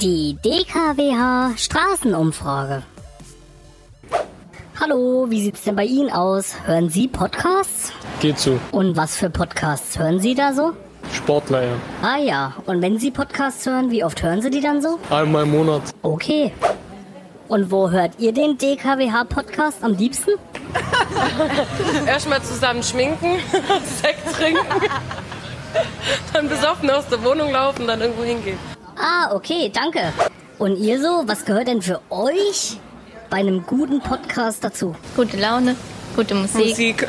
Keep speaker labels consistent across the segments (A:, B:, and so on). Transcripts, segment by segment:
A: Die DKWH Straßenumfrage. Hallo, wie sieht's denn bei Ihnen aus? Hören Sie Podcasts?
B: Geht so.
A: Und was für Podcasts hören Sie da so?
B: Sportler, ja.
A: Ah ja, und wenn Sie Podcasts hören, wie oft hören Sie die dann so?
B: Einmal im Monat.
A: Okay. Und wo hört ihr den DKWH Podcast am liebsten?
C: Erstmal zusammen schminken, Sekt trinken, dann besoffen aus der Wohnung laufen, dann irgendwo hingehen.
A: Ah, okay, danke. Und ihr so, was gehört denn für euch bei einem guten Podcast dazu?
D: Gute Laune, gute Musik.
C: Musik.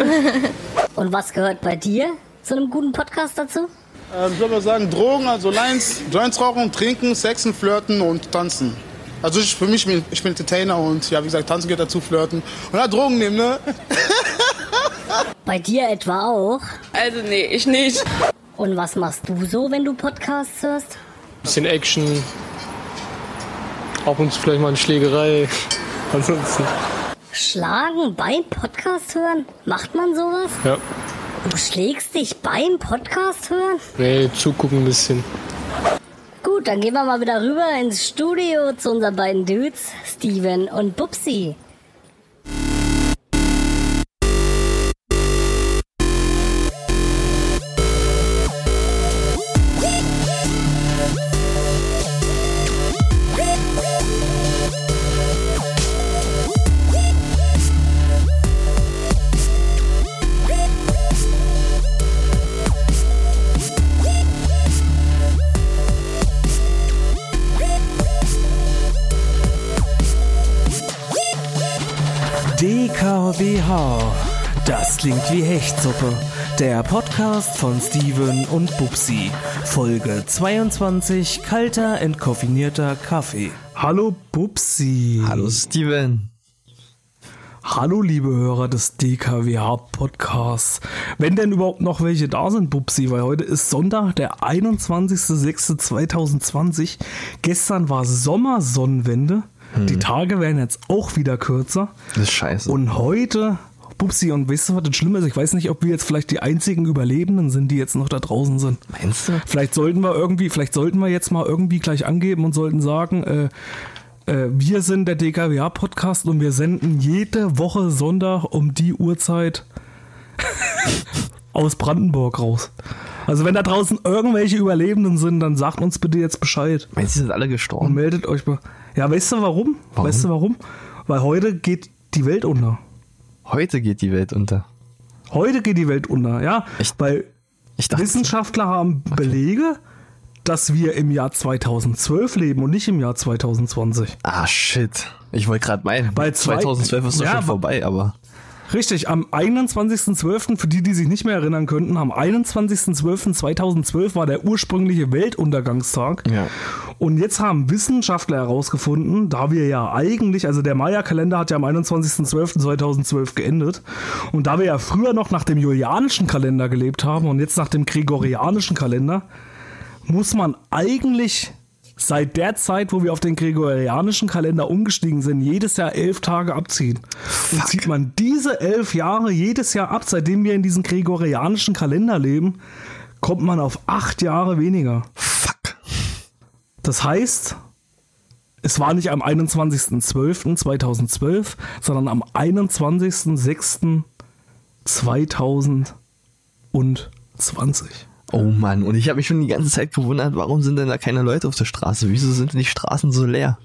A: Und was gehört bei dir zu einem guten Podcast dazu?
E: Ähm, ich würde mal sagen, Drogen, also Lines, Joints rauchen, trinken, sexen, flirten und tanzen. Also ich, für mich, ich bin Entertainer und ja, wie gesagt, tanzen geht dazu, flirten. Und ja, Drogen nehmen, ne?
A: Bei dir etwa auch?
C: Also nee, ich nicht.
A: Und was machst du so, wenn du Podcasts hörst?
B: Bisschen Action. Ab und zu vielleicht mal eine Schlägerei. Ansonsten,
A: Schlagen beim Podcast hören? Macht man sowas?
B: ja.
A: Du schlägst dich beim Podcast hören?
B: Nee, zugucken ein bisschen.
A: Gut, dann gehen wir mal wieder rüber ins Studio zu unseren beiden Dudes, Steven und Bubsi.
F: DKWH. Das klingt wie Hechtsuppe. Der Podcast von Steven und Bubsi. Folge 22. Kalter, entkoffinierter Kaffee. Hallo Bubsi.
G: Hallo Steven.
F: Hallo liebe Hörer des DKWH Podcasts. Wenn denn überhaupt noch welche da sind, Bubsi, weil heute ist Sonntag, der 21.06.2020. Gestern war Sommersonnenwende. Die Tage werden jetzt auch wieder kürzer.
G: Das ist scheiße.
F: Und heute, Bubsi, und weißt du, was das Schlimme ist? Ich weiß nicht, ob wir jetzt vielleicht die einzigen Überlebenden sind, die jetzt noch da draußen sind.
G: Meinst du?
F: Vielleicht sollten wir irgendwie, vielleicht sollten wir jetzt mal irgendwie gleich angeben und sollten sagen, äh, äh, wir sind der DKWA-Podcast und wir senden jede Woche Sonntag um die Uhrzeit aus Brandenburg raus. Also wenn da draußen irgendwelche Überlebenden sind, dann sagt uns bitte jetzt Bescheid
G: Meinst du, die sind alle
F: und
G: gestorben?
F: meldet euch mal. Ja, weißt du warum?
G: Warum?
F: Weißt du warum? Weil heute geht die Welt unter.
G: Heute geht die Welt unter.
F: Heute geht die Welt unter, ja.
G: Echt?
F: Weil
G: Ich dachte,
F: Wissenschaftler haben Belege, dass wir im Jahr 2012 leben und nicht im Jahr 2020.
G: ah shit. Ich wollte gerade meinen,
F: Bei zwei-
G: 2012 ist doch
F: Ja,
G: schon vorbei, aber
F: Richtig, am 21.12., für die, die sich nicht mehr erinnern könnten, am 21.12.2012 war der ursprüngliche Weltuntergangstag.
G: Ja.
F: Und jetzt haben Wissenschaftler herausgefunden, da wir ja eigentlich, also der Maya-Kalender hat ja am 21.12.2012 geendet. Und da wir ja früher noch nach dem julianischen Kalender gelebt haben und jetzt nach dem gregorianischen Kalender, muss man eigentlich seit der Zeit, wo wir auf den gregorianischen Kalender umgestiegen sind, jedes Jahr elf Tage abziehen. Und zieht man diese elf Jahre jedes Jahr ab, seitdem wir in diesem gregorianischen Kalender leben, kommt man auf acht Jahre weniger.
G: fuck.
F: Das heißt, es war nicht am 21.12.2012, sondern am 21.06.2020.
G: Oh Mann, und ich habe mich schon die ganze Zeit gewundert, warum sind denn da keine Leute auf der Straße? Wieso sind denn die Straßen so leer?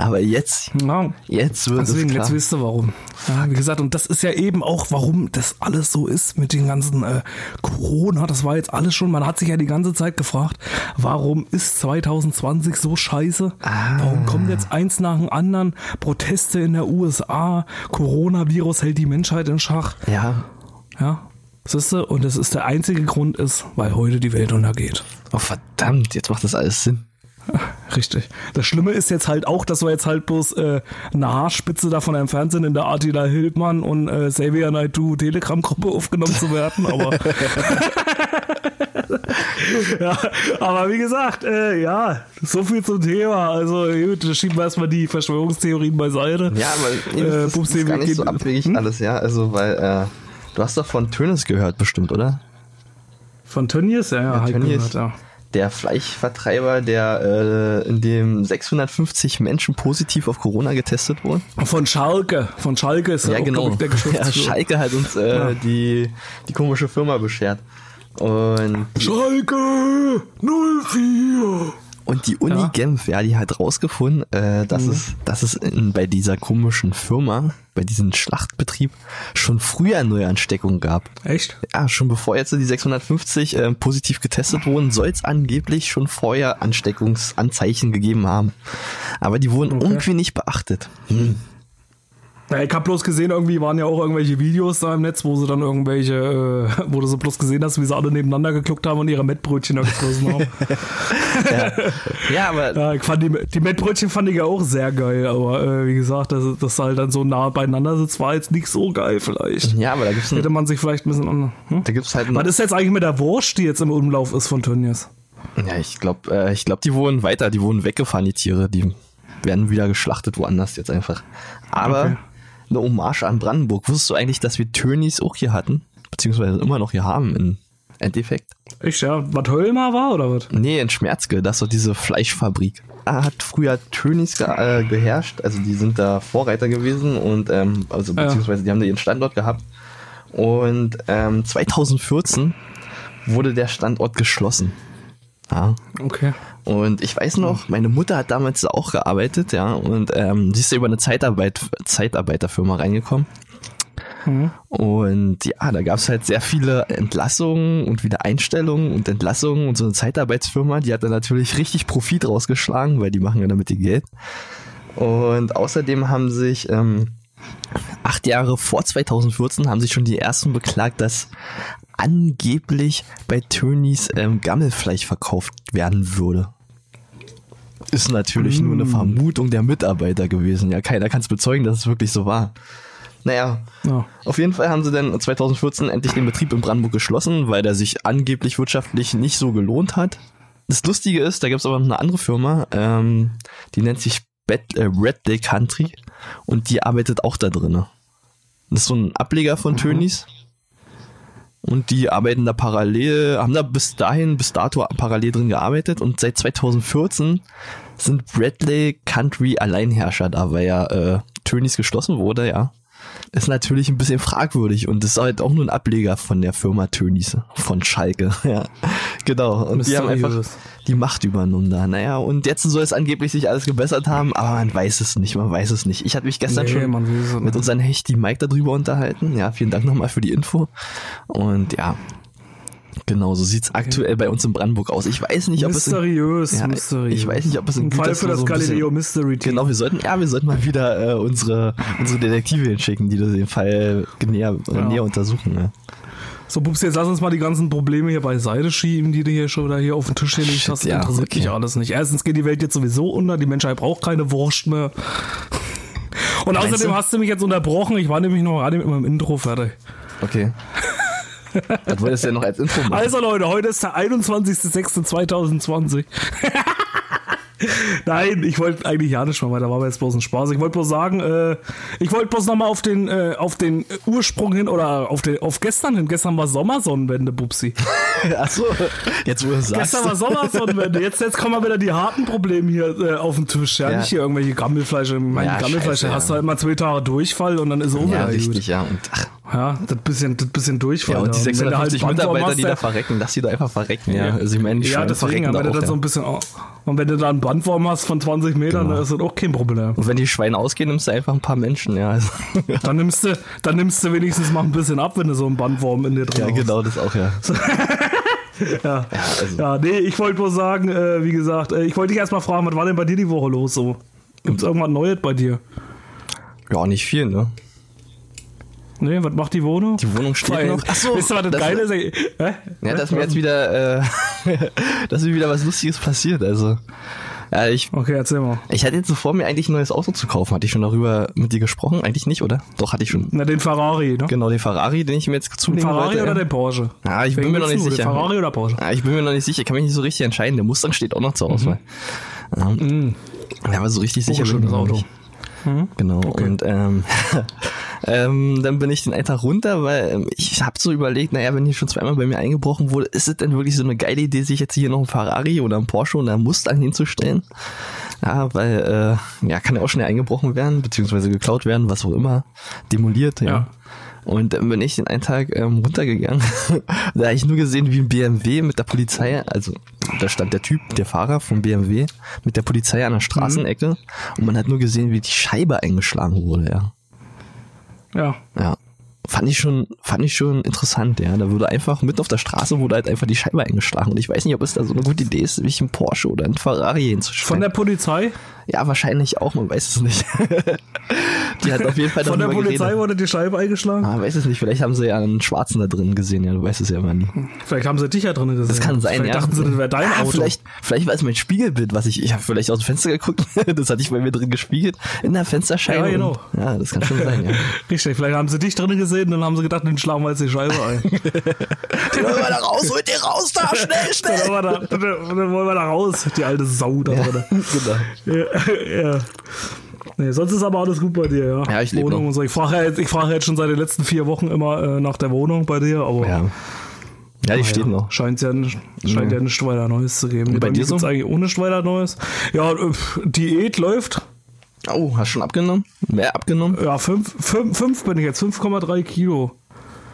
G: Aber jetzt,
F: Ja,
G: jetzt wird
F: Deswegen,
G: es klar.
F: jetzt wisst ihr warum. Ja, wie gesagt, und das ist ja eben auch, warum das alles so ist mit den ganzen äh, Corona. Das war jetzt alles schon, man hat sich ja die ganze Zeit gefragt, warum ist 2020 so scheiße?
G: Ah.
F: Warum kommt jetzt eins nach dem anderen? Proteste in der USA, Coronavirus hält die Menschheit in Schach.
G: ja,
F: Ja, siehst du? Und das ist der einzige Grund ist, weil heute die Welt untergeht.
G: oh verdammt, jetzt macht das alles Sinn.
F: Richtig. Das Schlimme ist jetzt halt auch, dass wir jetzt halt bloß äh, eine Haarspitze davon entfernt sind, in der Attila Hildmann und äh, Xavier Naidoo Telegram-Gruppe aufgenommen zu werden, aber ja, aber wie gesagt, äh, ja, so viel zum Thema. Also gut, da schieben wir erstmal die Verschwörungstheorien beiseite.
G: Ja, aber
F: Äh,
G: das,
F: Bubsi,
G: ist gar nicht so abwegig
F: Hm?
G: alles, ja. Also, weil, äh, du hast doch von Tönes gehört bestimmt, oder?
F: Von Tönnies? Ja, ja, halt
G: Tönnies.
F: gehört, ja.
G: der Fleischvertreiber, der äh, in dem 650 Menschen positiv auf Corona getestet wurden.
F: Von Schalke. Von Schalke ist er
G: Ja,
F: auch,
G: genau.
F: der
G: Ja,
F: Geschäftsführer.
G: Schalke hat uns äh,
F: Ja.
G: die, die komische Firma beschert. Und
F: Schalke 04.
G: Und die Uni
F: Ja.
G: Genf, ja, die hat rausgefunden, äh, dass,
F: Mhm.
G: es, dass es in, bei dieser komischen Firma, bei diesem Schlachtbetrieb, schon früher Neuansteckungen gab.
F: Echt?
G: Ja, schon bevor jetzt die 650 äh, positiv getestet wurden, soll es angeblich schon vorher Ansteckungsanzeichen gegeben haben. Aber die wurden
F: Okay.
G: irgendwie nicht beachtet. Hm.
F: Ja, ich hab bloß gesehen, irgendwie waren ja auch irgendwelche Videos da im Netz, wo sie dann irgendwelche, äh, wo du so bloß gesehen hast, wie sie alle nebeneinander gekluckt haben und ihre Mettbrötchen da gefressen haben.
G: Ja, aber
F: ja, ich fand die, die Mettbrötchen fand ich ja auch sehr geil, aber äh, wie gesagt, dass das halt dann so nah beieinander sitzt, war jetzt nicht so geil vielleicht.
G: ja, aber da gibt's
F: Hätte man sich vielleicht ein bisschen an. Hm?
G: da gibt's halt
F: Was ist jetzt eigentlich mit der Wurst, die jetzt im Umlauf ist von Tönnies?
G: Ja, ich glaube, äh, ich glaube, die wurden weiter, die wurden weggefahren, die Tiere, die werden wieder geschlachtet woanders jetzt einfach. Aber
F: Okay.
G: Eine Hommage an Brandenburg. Wusstest du eigentlich, dass wir Tönnies auch hier hatten? Beziehungsweise immer noch hier haben im Endeffekt?
F: Echt, ja? Was Hölmer war oder was?
G: Nee, in Schmerzke, das ist doch diese Fleischfabrik. Da hat früher Tönnies ge äh, geherrscht, also die sind da Vorreiter gewesen und ähm, also
F: Ja.
G: beziehungsweise die haben da ihren Standort gehabt. Und ähm, 2014 wurde der Standort geschlossen. Ja,
F: Okay.
G: Und ich weiß noch, meine Mutter hat damals da auch gearbeitet, ja, und ähm, sie ist über eine Zeitarbeit, Zeitarbeiterfirma reingekommen. Und ja, da gab es halt sehr viele Entlassungen und wieder Einstellungen und Entlassungen und so eine Zeitarbeitsfirma, die hat da natürlich richtig Profit rausgeschlagen, weil die machen ja damit ihr Geld. Und außerdem haben sich ähm, acht Jahre vor 2014 haben sich schon die ersten beklagt, dass angeblich bei Tönnies ähm, Gammelfleisch verkauft werden würde. Ist natürlich nur eine Vermutung der Mitarbeiter gewesen. Ja, keiner kann es bezeugen, dass es wirklich so war. Naja,
F: Ja.
G: auf jeden Fall haben sie dann 2014 endlich den Betrieb in Brandenburg geschlossen, weil der sich angeblich wirtschaftlich nicht so gelohnt hat. Das Lustige ist, da gibt es aber noch eine andere Firma, ähm, die nennt sich Bet äh, Red Day Country und die arbeitet auch da drinne. Das ist so ein Ableger von Tönnies. Und die arbeiten da parallel, haben da bis dahin, bis dato parallel drin gearbeitet und seit 2014 sind Bradley Country Alleinherrscher da, weil ja äh, Tönnies geschlossen wurde, ja. Ist natürlich ein bisschen fragwürdig und ist halt auch nur ein Ableger von der Firma Tönnies, von Schalke, ja. Genau. Und die haben einfach die Macht übernommen da. Naja, und jetzt soll es angeblich sich alles gebessert haben, aber man weiß es nicht, man weiß es nicht. Ich hatte mich gestern
F: Nee,
G: schon mit Hecht, die Mike darüber unterhalten. Ja, vielen Dank nochmal für die Info. Und ja, genau, so sieht's aktuell bei uns in Brandenburg aus. Ich weiß nicht, ob es in,
F: Mysteriös,
G: Ja,
F: mysteriös.
G: ich weiß nicht, ob es in
F: Ein Fall für das
G: so
F: Galileo Mystery Team.
G: Genau, wir sollten, ja, wir sollten mal wieder äh, unsere, unsere Detektive hinschicken, die den Fall näher,
F: Ja.
G: näher untersuchen. Ne?
F: So, Pups, jetzt lass uns mal die ganzen Probleme hier beiseite schieben, die du hier schon wieder hier auf den Tisch gelegt hast. Das
G: ja,
F: interessiert
G: okay.
F: mich alles nicht. Erstens geht die Welt jetzt sowieso unter, die Menschheit braucht keine Wurst mehr. Und
G: Meinst
F: außerdem
G: du?
F: hast du mich jetzt unterbrochen. Ich war nämlich noch gerade mit meinem Intro fertig.
G: Okay. Was wolltest du denn noch als Info machen?
F: Also Leute, heute ist der 21.06.2020. Nein, ich wollte eigentlich ja nicht mal weiter, war aber jetzt bloß ein Spaß. Ich wollte bloß sagen, äh, ich wollte bloß nochmal auf den, äh, auf den Ursprung hin oder auf, den, auf gestern hin. Gestern war Sommersonnenwende, Bubsi.
G: Achso, jetzt wo du es sagst.
F: Gestern war Sommersonnenwende. Jetzt, jetzt kommen mal wieder die harten Probleme hier äh, auf den Tisch. Ja,
G: Ja.
F: nicht hier irgendwelche Gammelfleisch. Mein
G: Ja,
F: Gammelfleisch,
G: scheiße,
F: hast du
G: ja.
F: halt mal zwei Tage Durchfall und dann ist es
G: Ja, richtig, ja. Und, ach,
F: Ja, das bisschen, das bisschen Durchfall.
G: ja, und die
F: da. wenn du halt
G: 650
F: Bandwurm
G: Mitarbeiter, die da verrecken, lass die doch einfach verrecken, ja. Also ich meine,
F: Ja, deswegen, wenn
G: da auch,
F: dann so
G: ja.
F: ein bisschen, und wenn du da einen Bandwurm hast von 20 Metern,
G: Genau.
F: dann ist das auch kein Problem.
G: Und wenn die Schweine ausgehen, nimmst du einfach ein paar Menschen, ja. Also,
F: Dann nimmst du, dann nimmst du wenigstens mal ein bisschen ab, wenn du so einen Bandwurm in dir drin
G: ja,
F: hast.
G: genau, das auch, ja.
F: Ja.
G: also-
F: ja, nee, ich wollte bloß sagen, äh, wie gesagt, äh, ich wollte dich erstmal fragen, was war denn bei dir die Woche los so? Gibt's irgendwas Neues bei dir?
G: Ja, nicht viel, ne?
F: Nee, was macht die Wohnung?
G: Die Wohnung steht
F: Weil-
G: noch. Achso,
F: Weißt du, was das,
G: das-
F: Geile ist? Hä?
G: Ja, dass mir jetzt wieder, äh, dass mir wieder was Lustiges passiert, also. Ja, ich,
F: Okay, erzähl mal.
G: ich hatte jetzt so vor, mir eigentlich ein neues Auto zu kaufen. Hatte ich schon darüber mit dir gesprochen? Eigentlich nicht, oder? Doch, hatte ich schon.
F: Na, den Ferrari, ne?
G: Genau, den Ferrari, den ich mir jetzt
F: Den
G: zulegen
F: Ferrari
G: wollte.
F: oder
G: ja.
F: den Porsche?
G: Ja, ich bin
F: Wen
G: mir noch nicht
F: du, den
G: sicher.
F: Ferrari oder Porsche?
G: Ja, ich bin mir noch nicht sicher, ich kann mich nicht so richtig entscheiden. Der Mustang steht auch noch zur Auswahl. Ja. Ja, aber so richtig sicher
F: ein
G: bin ich
F: Auto.
G: nicht. Genau, und ähm, Ähm, dann bin ich den einen Tag runter, weil ähm, ich habe so überlegt, naja, wenn hier schon zweimal bei mir eingebrochen wurde, ist es denn wirklich so eine geile Idee, sich jetzt hier noch ein Ferrari oder ein Porsche oder ein Mustang hinzustellen? Ja, weil, äh, ja, kann ja auch schnell eingebrochen werden, beziehungsweise geklaut werden, was auch immer, demoliert, ja.
F: Ja.
G: Und dann bin ich den einen Tag ähm, runtergegangen. da habe ich nur gesehen, wie ein BMW mit der Polizei, also da stand der Typ, der Fahrer vom BMW, mit der Polizei an der Straßenecke und man hat nur gesehen, wie die Scheibe eingeschlagen wurde, ja.
F: Ja.
G: Ja. Fand ich schon, fand ich schon interessant, ja. Da wurde einfach mitten auf der Straße wurde halt einfach die Scheibe eingeschlagen. Und ich weiß nicht, ob es da so eine gute Idee ist, sich einen Porsche oder einen Ferrari
F: Von
G: hinzustellen.
F: der Polizei?
G: ja, wahrscheinlich auch, man weiß es nicht. die hat auf jeden Fall
F: Von der Polizei
G: geredet.
F: wurde die Scheibe eingeschlagen?
G: Ah, weiß es nicht, vielleicht haben sie ja einen Schwarzen da drin gesehen, ja, du weißt es ja immer nie.
F: Vielleicht haben sie dich ja drin gesehen.
G: Das kann sein,
F: vielleicht
G: ja.
F: dachten sie, das wäre dein
G: ah,
F: Auto.
G: Vielleicht, vielleicht war es mein Spiegelbild, was ich, ich habe vielleicht aus dem Fenster geguckt, das hatte ich bei mir drin gespielt, in der Fensterscheibe.
F: Ja, genau.
G: Und, ja, das kann schon sein, ja.
F: Richtig, vielleicht haben sie dich drin gesehen, dann haben sie gedacht, den schlagen wir jetzt die Scheibe ein.
G: Den holen wir da raus, holt den raus da, schnell,
F: dann,
G: schnell!
F: wollen wir da, dann, dann wollen wir da raus, die alte Sau da drin.
G: genau.
F: Ja, ja. Nee, sonst ist aber alles gut bei dir, ja.
G: Ja, ich lebe
F: Wohnung
G: noch.
F: und so. Ich frage ja jetzt, ich frage jetzt schon seit den letzten vier Wochen immer äh, nach der Wohnung bei dir, aber
G: Ja. Ja, die
F: Ah,
G: steht
F: ja,
G: noch.
F: Scheint ja, nicht- scheint ja nicht weiter Neues zu geben.
G: Und bei
F: mir
G: dir so?
F: eigentlich ohne weiter Neues. Ja, äh, Diät läuft.
G: Oh, hast schon abgenommen? Mehr abgenommen?
F: Ja, fünf, fünf, fünf bin ich jetzt, 5,3 Kilo.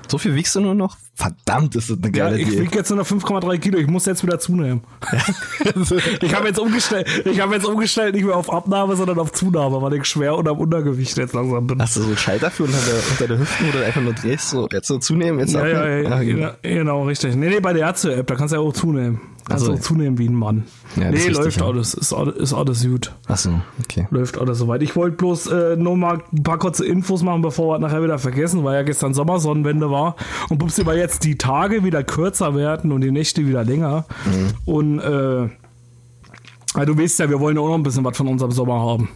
G: So viel wiegst du nur noch? Verdammt, ist das eine
F: Ja,
G: geile
F: ich
G: Diät.
F: wiege jetzt nur noch 5,3 Kilo. Ich muss jetzt wieder zunehmen. ich habe jetzt umgestellt. Ich habe jetzt umgestellt nicht mehr auf Abnahme, sondern auf Zunahme, weil ich schwer und am Untergewicht jetzt langsam bin.
G: Hast du so einen Schalter für unter der, unter der Hüften, wo du einfach nur drehst, so jetzt so zunehmen, jetzt
F: Ja, ja, ja,
G: abnehmen?
F: ja, genau, richtig. Nee, nee, bei der Ärzte-App, da kannst du ja auch zunehmen. Kannst
G: Ach
F: du
G: so.
F: auch zunehmen wie ein Mann.
G: Ja,
F: nee,
G: richtig,
F: läuft
G: ja.
F: alles. Ist, alles. ist alles gut.
G: Achso, okay.
F: Läuft alles soweit. Ich wollte bloß äh, nur mal ein paar kurze Infos machen, bevor wir nachher wieder vergessen, weil ja gestern Sommersonnenwende war. Und bupsi, weil jetzt die Tage wieder kürzer werden und die Nächte wieder länger.
G: Mhm.
F: Und äh, du weißt ja, wir wollen auch noch ein bisschen was von unserem Sommer haben.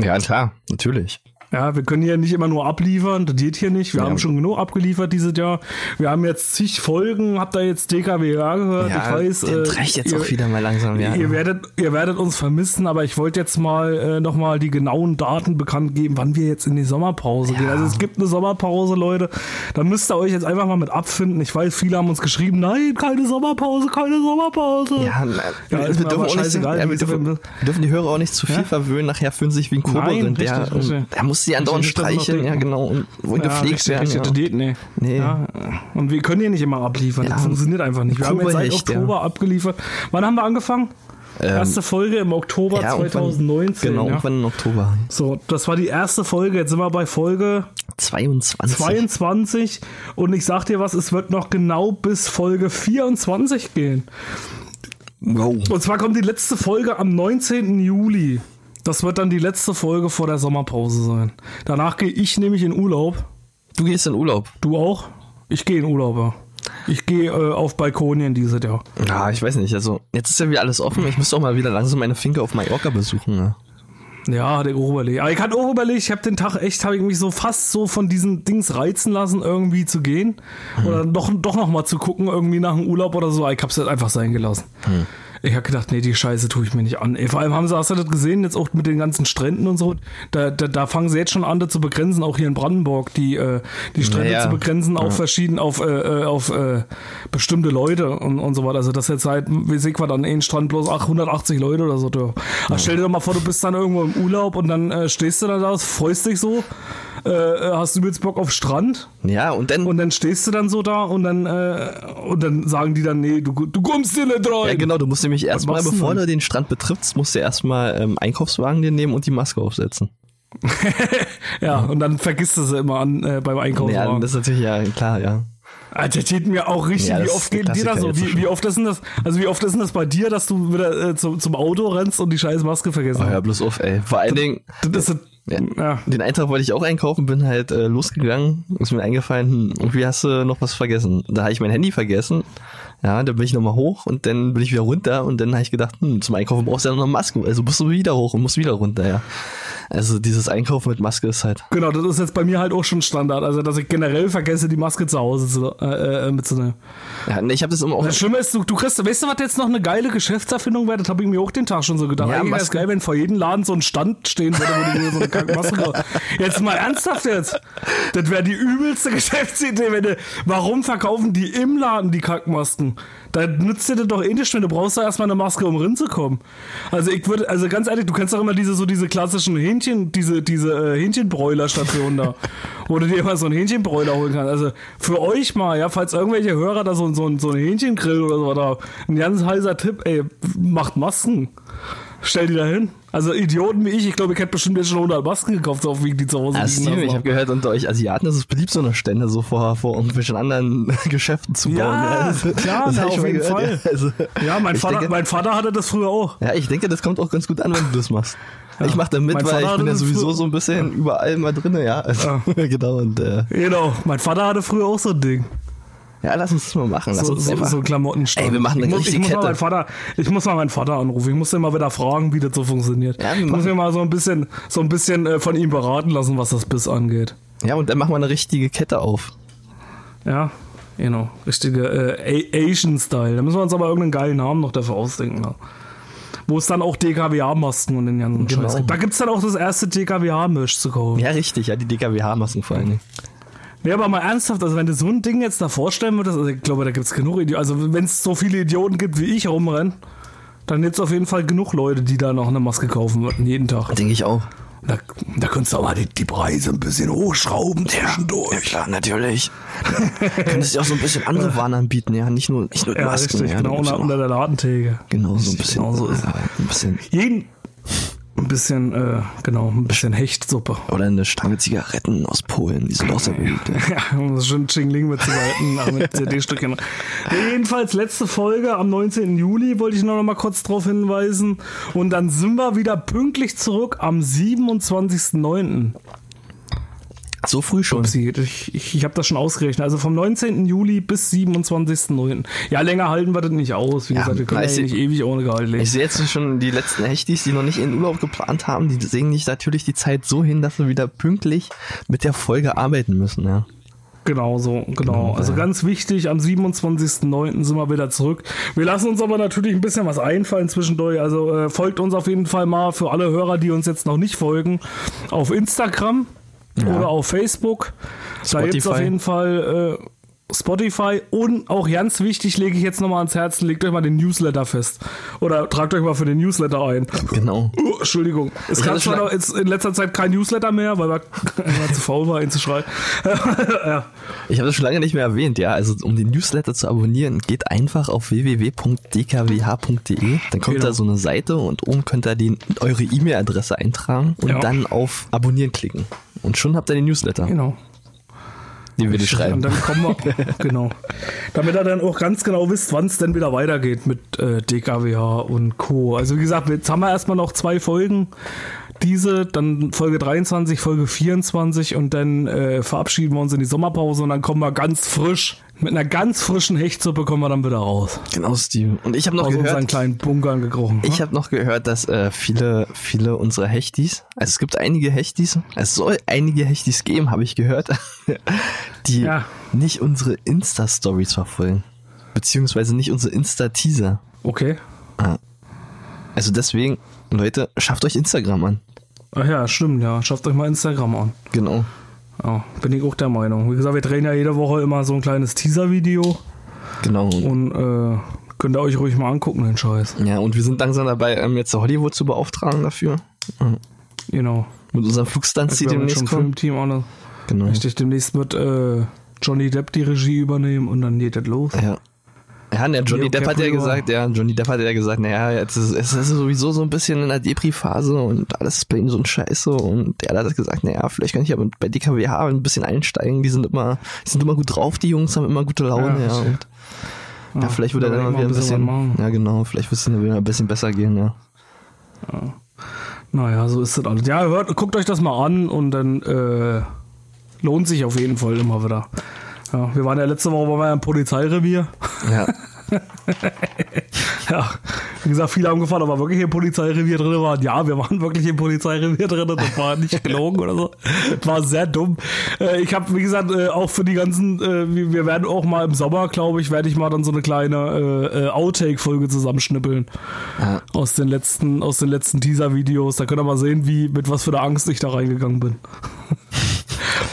G: Ja, klar, natürlich.
F: Ja, wir können hier nicht immer nur abliefern, das geht hier nicht. Wir
G: Ja.
F: haben schon genug abgeliefert dieses Jahr. Wir haben jetzt zig Folgen, habt ihr jetzt DKWA gehört?
G: Ja,
F: ich weiß.
G: der
F: äh,
G: jetzt
F: ihr-
G: auch wieder mal langsam, ja.
F: Ihr werdet, ihr werdet uns vermissen, aber ich wollte jetzt mal äh, nochmal die genauen Daten bekannt geben, wann wir jetzt in die Sommerpause gehen. Also es gibt eine Sommerpause, Leute. Da müsst ihr euch jetzt einfach mal mit abfinden. Ich weiß, viele haben uns geschrieben, nein, keine Sommerpause, keine Sommerpause.
G: Ja, na,
F: Ja,
G: wir,
F: ist
G: dürfen auch nicht, ja, wir, dürfen, wir dürfen die Hörer auch nicht zu viel
F: Ja?
G: verwöhnen. Nachher fühlen sich wie ein
F: Nein,
G: Kobold. Der,
F: richtig,
G: und
F: richtig.
G: der muss sie andauernd streicheln. Ja, genau. Und wollen
F: Ja,
G: gepflegt werden. Ja.
F: das geht nicht.
G: Nee.
F: Ja. Und wir können hier nicht immer abliefern. Das funktioniert einfach nicht. Wir haben jetzt seit
G: ja.
F: Oktober abgeliefert. Wann haben wir angefangen? Erste Folge im Oktober
G: Ja, irgendwann-
F: 2019.
G: Genau,
F: ja.
G: irgendwann im Oktober.
F: So, das war die erste Folge. Jetzt sind wir bei Folge
G: 22.
F: 22 und ich sag dir was, es wird noch genau bis Folge 24 gehen.
G: Wow.
F: Und zwar kommt die letzte Folge am 19. Juli. Das wird dann die letzte Folge vor der Sommerpause sein. Danach gehe ich nämlich in Urlaub.
G: Du gehst in Urlaub.
F: Du auch? Ich gehe in Urlaub, ja. Ich gehe äh, auf Balkonien dieses Jahr.
G: Ja, ich weiß nicht. Also, jetzt ist ja wieder alles offen. Ich müsste auch mal wieder langsam meine Finke auf Mallorca besuchen. Ne?
F: Ja, auch überlegt. Aber ich hatte auch überlegt, ich habe den Tag echt, habe ich mich so fast so von diesen Dings reizen lassen, irgendwie zu gehen. Oder doch, doch noch mal zu gucken, irgendwie nach dem Urlaub oder so. Ich hab's jetzt einfach sein gelassen. Ich habe gedacht, nee, die Scheiße tue ich mir nicht an. Ey, vor allem haben sie, hast du das gesehen, jetzt auch mit den ganzen Stränden und so, da, da, da fangen sie jetzt schon an, das zu begrenzen, auch hier in Brandenburg, die, äh, die Strände
G: Ja, ja.
F: zu begrenzen auf verschieden, auf, äh, äh, auf äh, bestimmte Leute und, und so weiter. Also das jetzt halt, wie sieht man dann, ein Strand bloß 880 Leute oder so. Du. Aber stell dir doch mal vor, du bist dann irgendwo im Urlaub und dann äh, stehst du da da, freust dich so, äh, äh, hast du jetzt Bock auf Strand
G: Ja, und dann.
F: und dann stehst du dann so da und dann, äh, und dann sagen die dann, nee, du, du kommst hier nicht rein.
G: ja, genau, du musst nämlich erstmal, bevor du den Strand betrittst, musst du erstmal ähm, Einkaufswagen dir nehmen und die Maske aufsetzen.
F: Ja, und dann vergisst du sie immer an äh, beim Einkaufen.
G: Ja, das ist natürlich ja klar, ja.
F: Alter, das geht mir auch richtig.
G: Ja,
F: wie
G: das
F: oft geht dir das so? Wie, wie oft ist denn das? Also wie oft ist denn das bei dir, dass du wieder äh, zum, zum Auto rennst und die scheiß Maske vergessen
G: Oh,
F: hast?
G: hör bloß auf, ey. Vor allen Dingen,
F: Das ist,
G: Ja.
F: ja.
G: Den Eintrag wollte ich auch einkaufen, bin halt äh, losgegangen, ist mir eingefallen, hm, irgendwie hast du noch was vergessen. Da habe ich mein Handy vergessen. Ja, dann bin ich nochmal hoch und dann bin ich wieder runter und dann habe ich gedacht, hm, zum Einkaufen brauchst du ja noch eine Maske, also musst du wieder hoch und musst wieder runter, ja. Also dieses Einkaufen mit Maske ist halt.
F: Genau, das ist jetzt bei mir halt auch schon Standard. Also, dass ich generell vergesse, die Maske zu Hause zu, äh, äh, mitzunehmen.
G: Ja, nee, ich habe das immer auch.
F: Das Schlimme ist, du, du kriegst, weißt du, was jetzt noch eine geile Geschäftserfindung wäre? Das habe ich mir auch den Tag schon so gedacht.
G: Ja,
F: Eigentlich wäre es geil, wenn vor jedem Laden so ein Stand stehen würde, wo dir so eine Kackmaske kaufst. Jetzt mal ernsthaft jetzt. Das wäre die übelste Geschäftsidee, wenn du, warum verkaufen die im Laden die Kackmasken? Da nützt dir das doch eh nicht, wenn du brauchst da erstmal eine Maske, um reinzukommen. Also ich würde, also ganz ehrlich, du kennst doch immer diese, so diese klassischen Hähnchen, diese, diese äh, Hähnchenbräulerstationen da, wo du dir immer so einen Hähnchenbräuler holen kannst. Also für euch mal, ja, falls irgendwelche Hörer da so, so, so einen Hähnchengrill oder so da, ein ganz heißer Tipp, ey, macht Masken. Stell die da hin. Also Idioten wie ich, ich glaube, ich hätte bestimmt jetzt schon 100 Masken gekauft, auf wie die zu Hause
G: Ah,
F: liegen
G: ich habe gehört, unter euch Asiaten ist es beliebt, so eine Stände so vor, vor irgendwelchen anderen Geschäften zu bauen.
F: Ja,
G: also,
F: klar,
G: das
F: na, auf jeden
G: gehört,
F: Fall.
G: Ja, also,
F: Ja, mein Vater,
G: denke,
F: mein Vater hatte das früher auch.
G: ja, ich denke, das kommt auch ganz gut an, wenn du das machst. Ich mache da mit,
F: Mein
G: weil
F: Vater
G: ich bin ja sowieso so ein bisschen überall mal drin, ja. Also, genau, und äh,
F: Genau, mein Vater hatte früher auch so ein Ding.
G: Ja, lass uns das mal machen. Lass
F: So,
G: uns
F: so,
G: einfach,
F: so Klamottenstand.
G: Ey, wir machen eine
F: ich muss, ich muss mal meinen Vater, Ich muss mal meinen Vater anrufen. Ich muss den mal wieder fragen, wie das so funktioniert.
G: Ja,
F: ich muss mir mal so ein bisschen, so ein bisschen äh, von ihm beraten lassen, was das Biss angeht.
G: ja, und dann machen wir eine richtige Kette auf.
F: Ja, genau. Richtige äh, Asian-Style. Da müssen wir uns aber irgendeinen geilen Namen noch dafür ausdenken. Ne? Wo es dann auch DKWA-Masken und den ganzen
G: Genau.
F: Scheiß gibt. Da gibt es dann auch das erste DKWA-Misch zu kaufen.
G: Ja, richtig, ja, die DKWH-Masken vor allen Dingen.
F: Nee, aber mal ernsthaft, also wenn du so ein Ding jetzt da vorstellen würdest, also ich glaube, da gibt es genug Idioten. Also wenn es so viele Idioten gibt, wie ich rumrennen, dann es auf jeden Fall genug Leute, die da noch eine Maske kaufen würden, jeden Tag.
G: Denke ich auch.
F: Da, da könntest du auch mal die, die Preise ein bisschen hochschrauben zwischendurch.
G: klar, natürlich. Könntest du auch so ein bisschen andere Waren anbieten, ja, nicht nur, nicht nur die
F: Ja,
G: Masken.
F: richtig,
G: ja,
F: genau unter, der Ladentheke.
G: Genau, so ein bisschen.
F: Genau so ist
G: ja, ein bisschen.
F: Jeden, ein bisschen, äh, genau, ein bisschen Hechtsuppe.
G: Oder eine Stange Zigaretten aus Polen, die sind auch sehr beliebt. Ja.
F: Ja, schon Chingling mit Zigaretten, mit CD-Stückchen. Jedenfalls letzte Folge am 19. Juli wollte ich noch mal kurz drauf hinweisen. Und dann sind wir wieder pünktlich zurück am 27.09.
G: So früh schon.
F: Upsi, Ich, ich, ich habe das schon ausgerechnet. Also vom 19. Juli bis 27.09. Ja, länger halten wir das nicht aus. Wie
G: Ja,
F: gesagt, wir können ja nicht ewig ohne Gehalt leben.
G: Ich sehe jetzt schon die letzten Hechtis, die noch nicht in Urlaub geplant haben, die sehen nicht natürlich die Zeit so hin, dass sie wieder pünktlich mit der Folge arbeiten müssen, ja.
F: Genau so, genau. Also ganz wichtig, am 27.09. sind wir wieder zurück. Wir lassen uns aber natürlich ein bisschen was einfallen zwischendurch. Also äh, folgt uns auf jeden Fall mal für alle Hörer, die uns jetzt noch nicht folgen, auf Instagram oder auf Facebook. Da gibt es
G: Spotify.
F: auf jeden Fall äh, Spotify und auch ganz wichtig, lege ich jetzt nochmal ans Herz, legt euch mal den Newsletter fest. Oder tragt euch mal für den Newsletter ein.
G: Genau.
F: Oh, Entschuldigung. Es gab zwar
G: schon-
F: noch jetzt in letzter Zeit kein Newsletter mehr, weil weil zu faul war, ihn zu schreiben. ja.
G: Ich habe das schon lange nicht mehr erwähnt, ja. Also um den Newsletter zu abonnieren, geht einfach auf www.dkwh.de. Dann kommt
F: Genau.
G: da so eine Seite und oben könnt ihr die, eure E-Mail-Adresse eintragen und
F: Ja.
G: dann auf Abonnieren klicken. Und schon habt ihr den Newsletter,
F: Genau.
G: den wir dir schreiben.
F: Und dann kommen wir, genau. Damit ihr dann auch ganz genau wisst, wann es denn wieder weitergeht mit äh, DKWH und Co. Also wie gesagt, jetzt haben wir erstmal noch zwei Folgen. Diese, dann Folge 23, Folge 24 und dann äh, verabschieden wir uns in die Sommerpause und dann kommen wir ganz frisch, mit einer ganz frischen Hechtsuppe kommen wir dann wieder raus.
G: Genau, Steve. Und ich habe noch
F: Aus unseren
G: gehört,
F: kleinen Bunkern gekrochen.
G: ich habe noch gehört, dass äh, viele, viele unserer Hechtis, also es gibt einige Hechtis, es soll einige Hechtis geben, habe ich gehört, die
F: Ja.
G: nicht unsere Insta-Stories verfolgen. Beziehungsweise nicht unsere Insta-Teaser.
F: Okay.
G: Also deswegen, Leute, schafft euch Instagram an.
F: Ach ja, stimmt, ja. Schafft euch mal Instagram an.
G: Genau.
F: Ja, bin ich auch der Meinung. Wie gesagt, wir drehen ja jede Woche immer so ein kleines Teaser-Video
G: Genau.
F: und äh, könnt ihr euch ruhig mal angucken, den Scheiß.
G: Ja, und wir sind langsam dabei, ähm, jetzt Hollywood zu beauftragen dafür.
F: Genau.
G: Mit unserem Flugstunts, die demnächst kommen.
F: Filmteam auch noch.
G: Genau.
F: Richtig, demnächst wird äh, Johnny Depp die Regie übernehmen und dann geht das los.
G: Ja. Ja, der Johnny
F: Leo
G: Depp hat ja gesagt, ja, Johnny Depp hat ja gesagt, naja, jetzt ist es ist sowieso so ein bisschen in der Depri-Phase und alles ist bei ihm so ein Scheiße und er hat gesagt, naja, vielleicht kann ich aber bei DKWH ein bisschen einsteigen, die sind immer, die sind immer gut drauf, die Jungs haben immer gute Laune,
F: Ja,
G: ja, und ja, vielleicht wird er
F: da
G: dann wieder ein
F: bisschen
G: bisschen, ja genau, vielleicht wird es dann wieder ein bisschen besser gehen, ja.
F: Naja, so ist das alles. Ja, hört, guckt euch das mal an und dann äh, lohnt sich auf jeden Fall immer wieder. Ja, wir waren ja letzte Woche ja im Polizeirevier.
G: Ja,
F: ja, wie gesagt, viele haben gefragt, ob wir wirklich im Polizeirevier drin waren. Ja, wir waren wirklich im Polizeirevier drin. Das war nicht gelogen oder so. Das war sehr dumm. Äh, ich habe, wie gesagt, äh, auch für die ganzen, äh, wir werden auch mal im Sommer, glaube ich, werde ich mal dann so eine kleine Outtake-Folge zusammenschnippeln.
G: Ja.
F: Aus den letzten, aus den letzten Teaser-Videos. Da könnt ihr mal sehen, wie, mit was für einer Angst ich da reingegangen bin.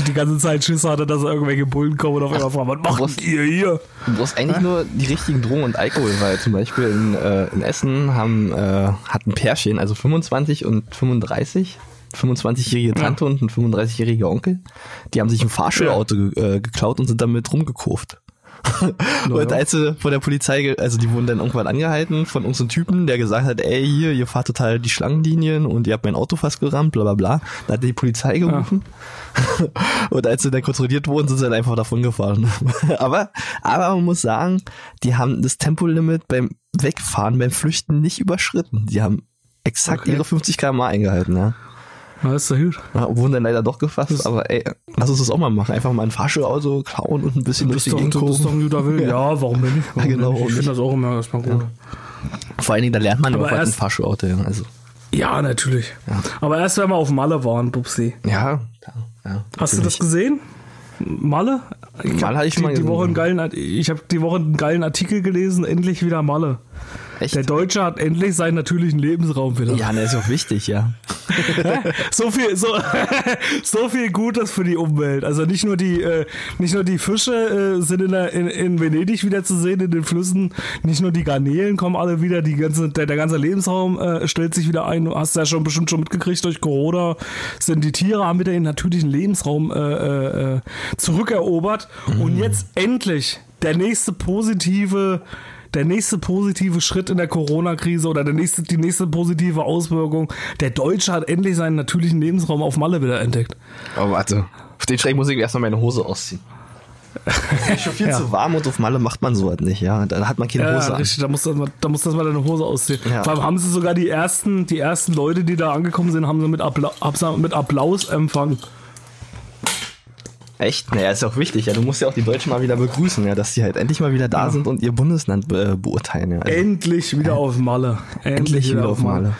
F: Die ganze Zeit Schiss hatte, dass irgendwelche Bullen kommen und auf einmal fragen, was macht ihr hier?
G: Du brauchst eigentlich nur die richtigen Drogen und Alkohol, weil zum Beispiel in, äh, in Essen haben, äh, hat ein Pärchen, also 25 und 35, 25-jährige Tante und ein 35-jähriger Onkel, die haben sich ein Fahrschulauto ge äh, geklaut und sind damit rumgekurft. und als sie von der Polizei, also die wurden dann irgendwann angehalten von uns Typen, der gesagt hat, ey, hier, ihr fahrt total die Schlangenlinien und ihr habt mein Auto fast gerammt, bla bla bla. Da hat die Polizei gerufen. Und als sie dann kontrolliert wurden, sind sie dann einfach davon gefahren. aber, aber man muss sagen, die haben das Tempolimit beim Wegfahren, beim Flüchten nicht überschritten. Die haben exakt
F: Okay.
G: ihre 50 km eingehalten, ja.
F: Ist doch gut.
G: ja. Wurden dann leider doch gefasst, aber ey, lass uns das auch mal machen. Einfach mal ein Fahrschulauto klauen und ein bisschen
F: Das doch,
G: Gegend
F: das ist doch ein guter Willen. Ja, warum denn nicht? Warum
G: Ja, genau,
F: denn Ich finde das auch immer erstmal gut.
G: Vor allen Dingen, da lernt man
F: Aber
G: was ein Fahrschulauto, ja. Also,
F: Ja, natürlich. Aber erst, wenn wir auf Malle waren, Bubsi.
G: ja, ja, ja.
F: Hast du das gesehen? Malle? Ich
G: Malle
F: hab
G: hatte ich
F: die,
G: mal
F: die Woche einen geilen, Ich habe die Woche einen geilen Artikel gelesen. Endlich wieder Malle.
G: Echt?
F: Der Deutsche hat endlich seinen natürlichen Lebensraum wieder.
G: ja, ne, ist auch wichtig, ja.
F: So viel, so, so viel Gutes für die Umwelt. Also nicht nur die, äh, nicht nur die Fische äh, sind in, der, in, in Venedig wieder zu sehen in den Flüssen, nicht nur die Garnelen kommen alle wieder, die ganze, der, der ganze Lebensraum äh, stellt sich wieder ein. Du hast ja schon bestimmt schon mitgekriegt durch Corona, sind die Tiere haben wieder ihren natürlichen Lebensraum äh, äh, äh, zurückerobert. Und jetzt endlich der nächste positive der nächste positive Schritt in der Corona-Krise oder der nächste, die nächste positive Auswirkung. Der Deutsche hat endlich seinen natürlichen Lebensraum auf Malle wieder entdeckt.
G: Aber warte, auf den Schreck muss ich erstmal meine Hose ausziehen. Ist schon viel
F: Ja.
G: zu warm und auf Malle macht man sowas nicht, ja. Da hat man keine
F: Ja,
G: Hose an.
F: richtig, da muss, das mal, da muss das mal deine Hose ausziehen.
G: Ja.
F: Vor allem haben sie sogar die ersten, die ersten Leute, die da angekommen sind, haben sie mit, Appla haben sie mit Applaus empfangen.
G: Echt? Naja, ist ja auch wichtig, ja. Du musst ja auch die Deutschen mal wieder begrüßen, ja, dass die halt endlich mal wieder da sind und ihr Bundesland be beurteilen, ja. Also,
F: Endlich wieder auf Malle.
G: endlich wieder auf Malle.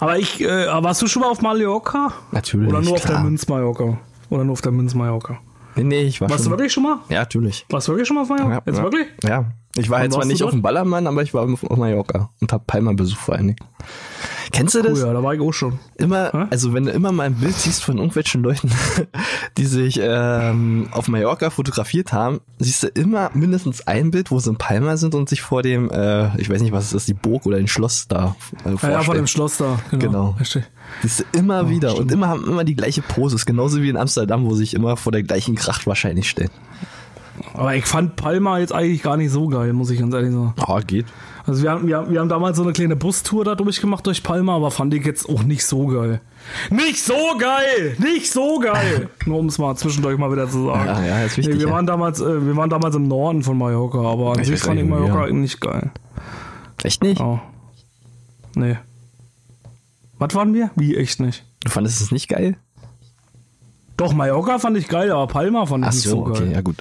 F: Aber ich, äh, warst du schon mal auf Mallorca?
G: Natürlich,
F: Oder nur auf
G: klar.
F: der Münz Mallorca? Oder nur auf der Münz Mallorca?
G: Nee, ich war
F: Warst du wirklich schon mal?
G: Ja, natürlich.
F: Warst du wirklich schon mal auf Mallorca?
G: Ja,
F: Jetzt
G: ja.
F: wirklich?
G: Ja. Ich war
F: Wann
G: jetzt zwar nicht auf
F: dort?
G: dem Ballermann, aber ich war auf, auf Mallorca und hab Palma besucht vor allen Dingen. Kennst du
F: Oh
G: das?
F: ja, da war ich auch schon.
G: Immer,
F: Hä?
G: also wenn du immer mal ein Bild siehst von irgendwelchen Leuten, die sich ähm, auf Mallorca fotografiert haben, siehst du immer mindestens ein Bild, wo sie in Palma sind und sich vor dem, äh, ich weiß nicht, was es ist, die Burg oder ein Schloss da äh,
F: Ja, ja, vor
G: vorstellen.
F: dem Schloss da. Genau.
G: Genau. Siehst du immer wieder und immer haben immer die gleiche Pose. Ist genauso wie in Amsterdam, wo sich immer vor der gleichen Kracht wahrscheinlich stellen.
F: Aber ich fand Palma jetzt eigentlich gar nicht so geil, muss ich ganz ehrlich sagen.
G: Oh, geht.
F: Also wir haben, wir, haben- wir haben damals so eine kleine Bustour da durchgemacht durch Palma, aber fand ich jetzt auch nicht so geil. Nicht so geil! Nicht so geil! Nur um es mal zwischendurch mal wieder zu sagen.
G: Ja, ja, ist wichtig,
F: Nee, wir,
G: ja.
F: waren damals, äh, wir waren damals im Norden von Mallorca, aber an
G: Ich
F: sich fand ich Mallorca
G: ja.
F: nicht geil.
G: Echt nicht?
F: Ja. Nee. Was waren wir? Wie echt nicht?
G: Du fandest es nicht geil?
F: Doch, Mallorca fand ich geil, aber Palma fand ich
G: Ach
F: nicht
G: so,
F: so geil.
G: okay, ja gut.